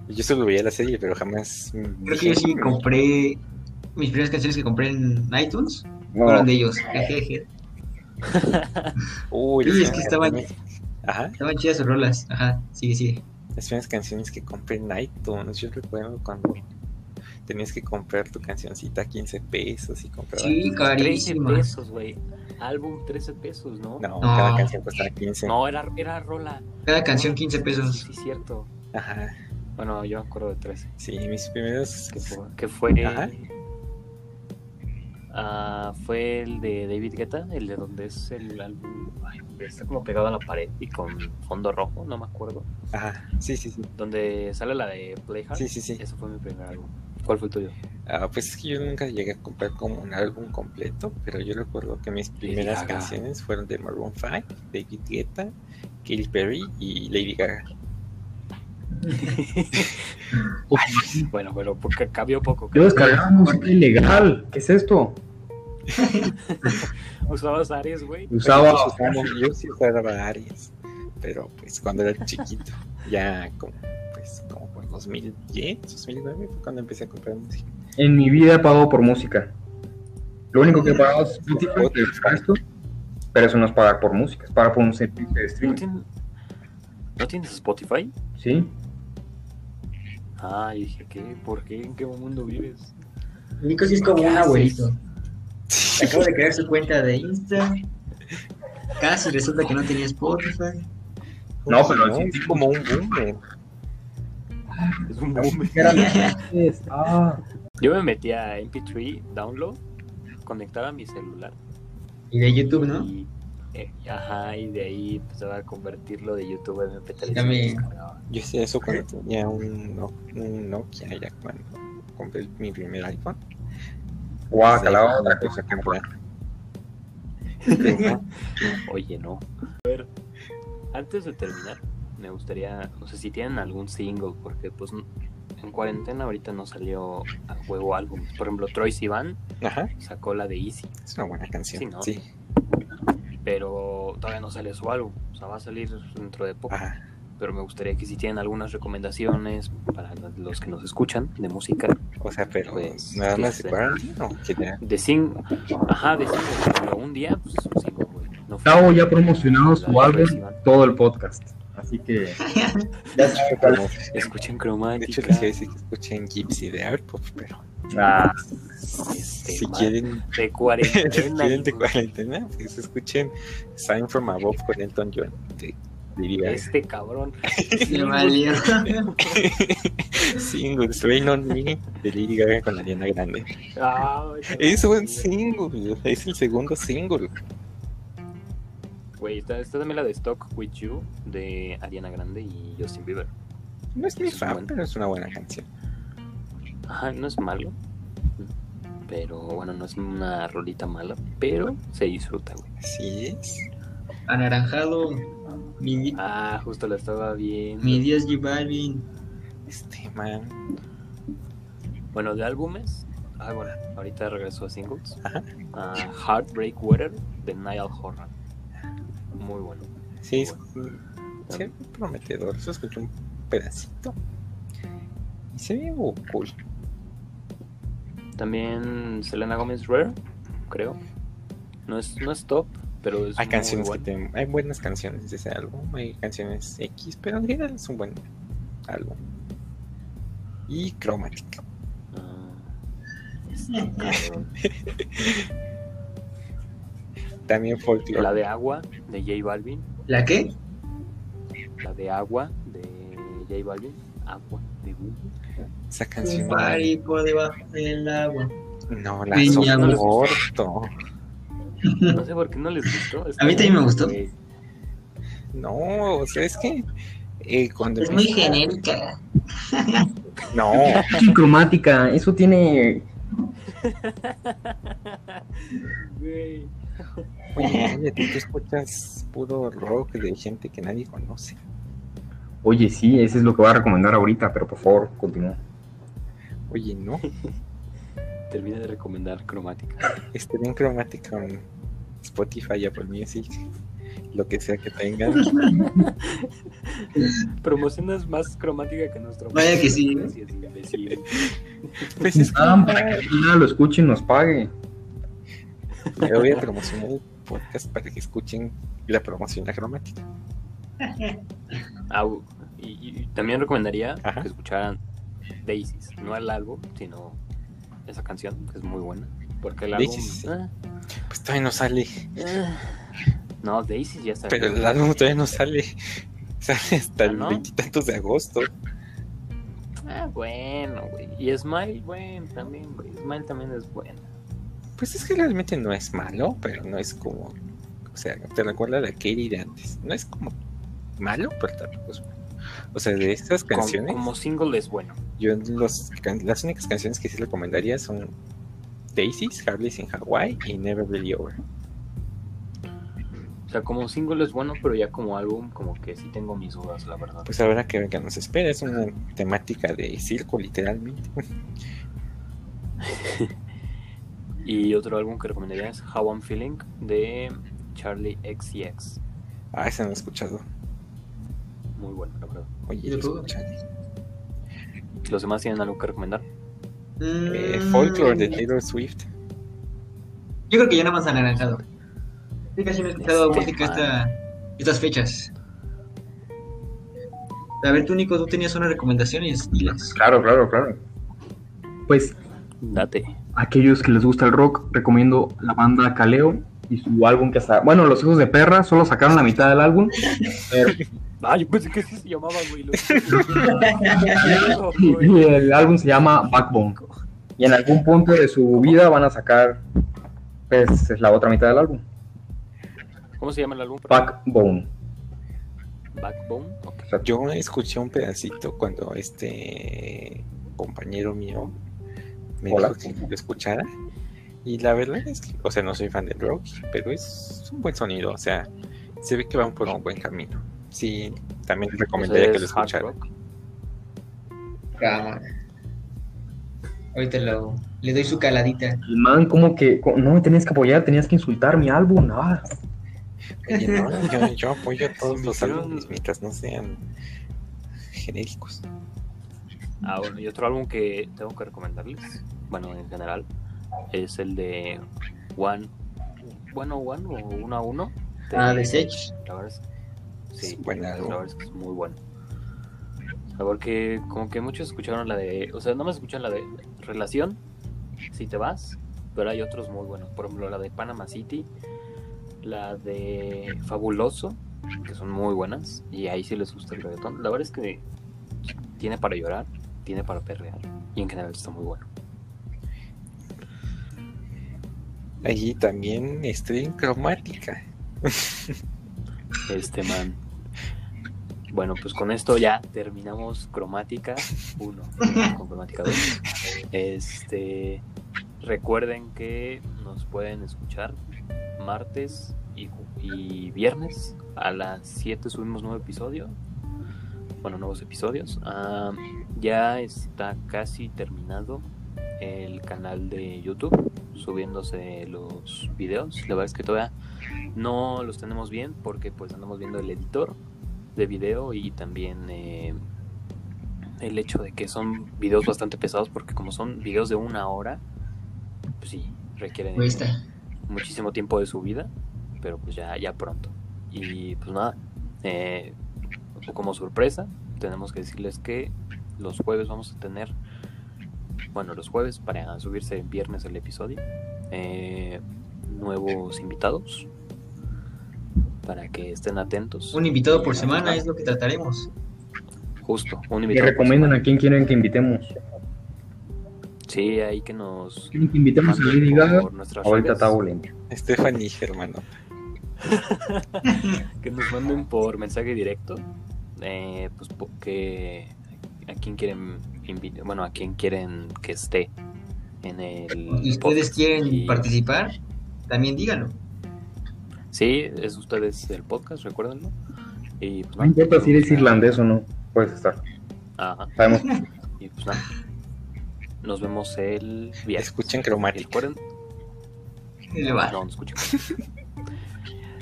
yo solo veía la serie, pero jamás. Creo que yo sí compré. Mis primeras canciones que compré en iTunes No, fueron de ellos. Jejeje. *laughs* Uy, Sí, es que estaban- Ajá, Estaban chidas sus rolas. Ajá, sigue, sigue. las primeras canciones que compré en iTunes. Yo recuerdo cuando tenías que comprar tu cancioncita a 15 pesos y comprabas. Sí, 13 carísima. pesos, güey. Álbum 13 pesos, ¿no? No, No. cada canción costaba 15. No, era, era rola. Cada canción 15 Sí, pesos. sí, cierto. Ajá, Bueno, yo me acuerdo de 13. sí, mis primeros. Que fue, que fue, Ajá. Ah, fue el de David Guetta, el de donde es el álbum. ay, está como pegado a la pared y con fondo rojo, no me acuerdo. Ajá, sí, sí, sí. Donde sale la de Play Hard. Sí, sí, sí. Ese fue mi primer álbum. ¿Cuál fue el tuyo? Ah, pues es que yo nunca llegué a comprar como un álbum completo, pero yo recuerdo que mis primeras Gaga. canciones fueron de Maroon 5, David Guetta, Katy Perry y Lady Gaga. *laughs* Bueno, pero porque cambió poco. Yo descargaba música ilegal. ¿Qué es esto? *laughs* Usabas Aries, güey. Usaba. Yo sí usaba- yo sí usaba Aries, pero pues cuando era chiquito, ya como, pues, como por 2010, 2009 fue cuando empecé a comprar música. En mi vida he pagado por música. Lo único que he pagado es Spotify, pero eso no es pagar por música, es pagar por un servicio de ¿No, streaming. ¿No tienes Spotify? ¿Sí? Ah, dije, ¿qué? ¿Por qué? ¿En qué mundo vives? Nico sí es como ¿Qué un abuelito. *laughs* Acaba de crear su cuenta de Insta. Casi resulta que no tenía Spotify. No, pero es como un boomer. Es un boom. *laughs* Ah, Yo me metí a MP3 Download, conectaba mi celular Y de YouTube, ¿no? y, eh, ajá, y de ahí empezaba a convertirlo de YouTube a MP3. También. Yo hacía eso cuando tenía un, No- un Nokia, ya cuando compré mi primer iPhone. guacala, Sí, otra empecé cosa que. Oye, no. A ver, antes de terminar, me gustaría, no sé si tienen algún single, porque pues en cuarentena ahorita no salió a juego álbumes. Por ejemplo, Troy Sivan Ajá, sacó la de Easy, es una buena canción. Sí, ¿no? Sí, pero todavía no sale su álbum. O sea, va a salir dentro de poco. ajá. Pero me gustaría que si tienen algunas recomendaciones para los que nos escuchan de música, O sea, pero Pues, nada ¿qué más sé? de Quarantine o general. de sing, ajá, de ejemplo, un día, pues un single, güey. No fue- Tavo ya ha promocionado su de álbum todo el podcast. Así que *laughs* ya. Escuchen De Cromática. hecho, les a decir que escuchen Gypsy de Art Pop, pero Ah, Este, si quieren, de *laughs* si cuarentena. quieren de hijo. cuarentena, pues escuchen Sign from Above con Elton John. Lady Gaga. Este cabrón. *laughs* Le valió. Singles, Rain on Me de Lady Gaga con Ariana Grande. Ah, Es un single, es el segundo single. Güey, está, está también la de Stock With You de Ariana Grande y Justin Bieber. No es mi fan, pero es una buena canción. Ajá, no es malo. Pero bueno, no es una rolita mala, pero se disfruta, güey. Así es. Anaranjado. Mi, Ah, justo la estaba viendo. mi Dios J Balvin. Este man. Bueno, de álbumes. Ah, bueno, ahorita regreso a singles. Ajá. Ah, Heartbreak Weather de Niall Horan. Muy bueno. Sí, es se ve prometedor. Eso escuché un pedacito. Y se ve muy cool. También Selena Gomez Rare, creo. No es, no es top, pero es Hay muy canciones bueno. que te- hay buenas canciones de ese álbum, hay canciones X, pero en general es un buen álbum. Y Chromatic. Ah. *laughs* También Folklore. La de agua de J Balvin. ¿La qué? La de agua de J Balvin. Agua de Google. Esa Un canción. por debajo del agua. No, la Peña, ¿no les soporto. No sé por qué no les gustó. está A mí también me gustó. No, o sea, es que eh, cuando Es muy genérica. *laughs* No, cromática, eso tiene Güey. Oye, oye, tú, tú escuchas puro rock de gente que nadie conoce. Oye, sí, ese es lo que voy a recomendar ahorita, pero por favor, continúa. Oye, no, *laughs* Termina de recomendar cromática. esté bien cromática con Spotify, Apple Music, lo que sea que tengan. *laughs* Promocionas más cromática que nuestro. Vaya que sí. Gracias, imbécil. *laughs* Pues es que Ah, para que al final lo escuche y nos pague. yo voy a promocionar el podcast para que escuchen la promoción de cromática. Ah, y, y también recomendaría Ajá. que escucharan Daisies, no el álbum, sino esa canción, que es muy buena. Porque el álbum. Ah, Pues todavía no sale, ah. no, Daisies ya está. pero el álbum todavía no sale. *laughs* Sale hasta ¿Ah, el no? veintitantos de agosto. Ah, bueno, güey. Y Smile, bueno, también, güey. Smile también es buena. Pues es que realmente no es malo, pero no es como. O sea, te recuerda a la Katie de antes. No es como malo, pero tampoco es bueno. O sea, de estas Como, canciones, como single es bueno. Yo los, can- las únicas canciones que sí recomendaría son Daisies, Harley's in Hawaii y Never Really Over. O sea, como single es bueno, pero ya como álbum, como que sí tengo mis dudas, la verdad. Pues ahora que, que nos espera, es una temática de circo, literalmente. *laughs* Y otro álbum que recomendaría es How I'm Feeling de Charlie XCX. Ah, ese no lo he escuchado. Muy bueno, la verdad. Oye, ¿Y lo puedo? ¿Los demás tienen algo que recomendar? Eh, Mm, Folklore de Taylor Swift. Yo creo que ya nada más anaranjado. Sí, casi no he escuchado Este música esta, estas fechas. A ver, tú, Nico, tú tenías una recomendación y dilas. Claro, claro, claro. Pues Date. aquellos que les gusta el rock, recomiendo la banda Kaleo y su álbum que está. Bueno, Los Hijos de Perra solo sacaron la mitad del álbum. Pero, *laughs* Ah, yo pensé que así se llamaba, *laughs* güey. y el álbum se llama Backbone. Y en algún punto de su vida van a sacar pues, es la otra mitad del álbum. ¿Cómo se llama el álbum? Backbone. Backbone. Yo escuché un pedacito cuando este compañero mío me Hola. dijo que lo escuchara. Y la verdad es que, o sea, no soy fan del rock, pero es un buen sonido. O sea, se ve que van por un buen camino. Sí, también recomendaría que lo escucharan. Ahorita lo, le doy su caladita. el man, como que no me tenías que apoyar, tenías que insultar mi álbum. Ah, Oye, no, *laughs* yo, yo apoyo a todos los álbumes mientras no sean genéricos. Ah, bueno, y otro álbum que tengo que recomendarles, bueno, en general, es el de One, One One o Uno a Uno. Ah, de Sech. La verdad es, sí, Es buen la verdad es que es muy bueno. Porque como que muchos escucharon la de, o sea, no me escuchan la de Relación, si te vas, pero hay otros muy buenos. Por ejemplo, la de Panama City, la de Fabuloso, que son muy buenas, y ahí sí les gusta el reggaetón. La verdad es que tiene para llorar, tiene para perrear, y en general está muy bueno. Allí también estoy en cromática. Este man. Bueno, pues con esto ya terminamos cromática 1 *laughs* con cromática 2. Este recuerden que nos pueden escuchar martes y, viernes a las 7 subimos nuevo episodio. Bueno, nuevos episodios. Ah, ya está casi terminado el canal de YouTube subiéndose los videos. La verdad es que todavía no los tenemos bien porque pues andamos viendo el editor de video y también eh, el hecho de que son videos bastante pesados porque como son videos de una hora, pues sí, requieren Cuesta. muchísimo tiempo de su vida, pero pues ya, ya pronto. Y pues nada, eh, como sorpresa, tenemos que decirles que los jueves vamos a tener, bueno, los jueves para subirse el viernes el episodio, eh, nuevos invitados para que estén atentos. Un invitado por Y, semana ah, es lo que trataremos. Justo, un y invitado. por recomiendan a quién quieren que invitemos. Sí, ahí que nos ¿Quieren que invitemos a Lady Gaga? Ahorita está volando. Stephanie, hermano. *laughs* que nos manden por mensaje directo eh, pues po- que a quién quieren bueno a quién quieren que esté en el Si ustedes quieren Y- participar, también díganlo. Sí, es ustedes el podcast, recuérdenlo. Y pues No importa si eres irlandés o no, puedes estar. Ajá. Sabemos. Y pues nada. Nos vemos el viernes. Escuchen Y cromático. recuerden. Le va. No, no escucho.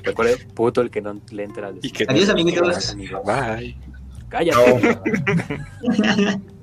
Recuerden, puto el que no le entra al Y que Adiós, amiguitos. amigos. Bye. Cállate. *laughs*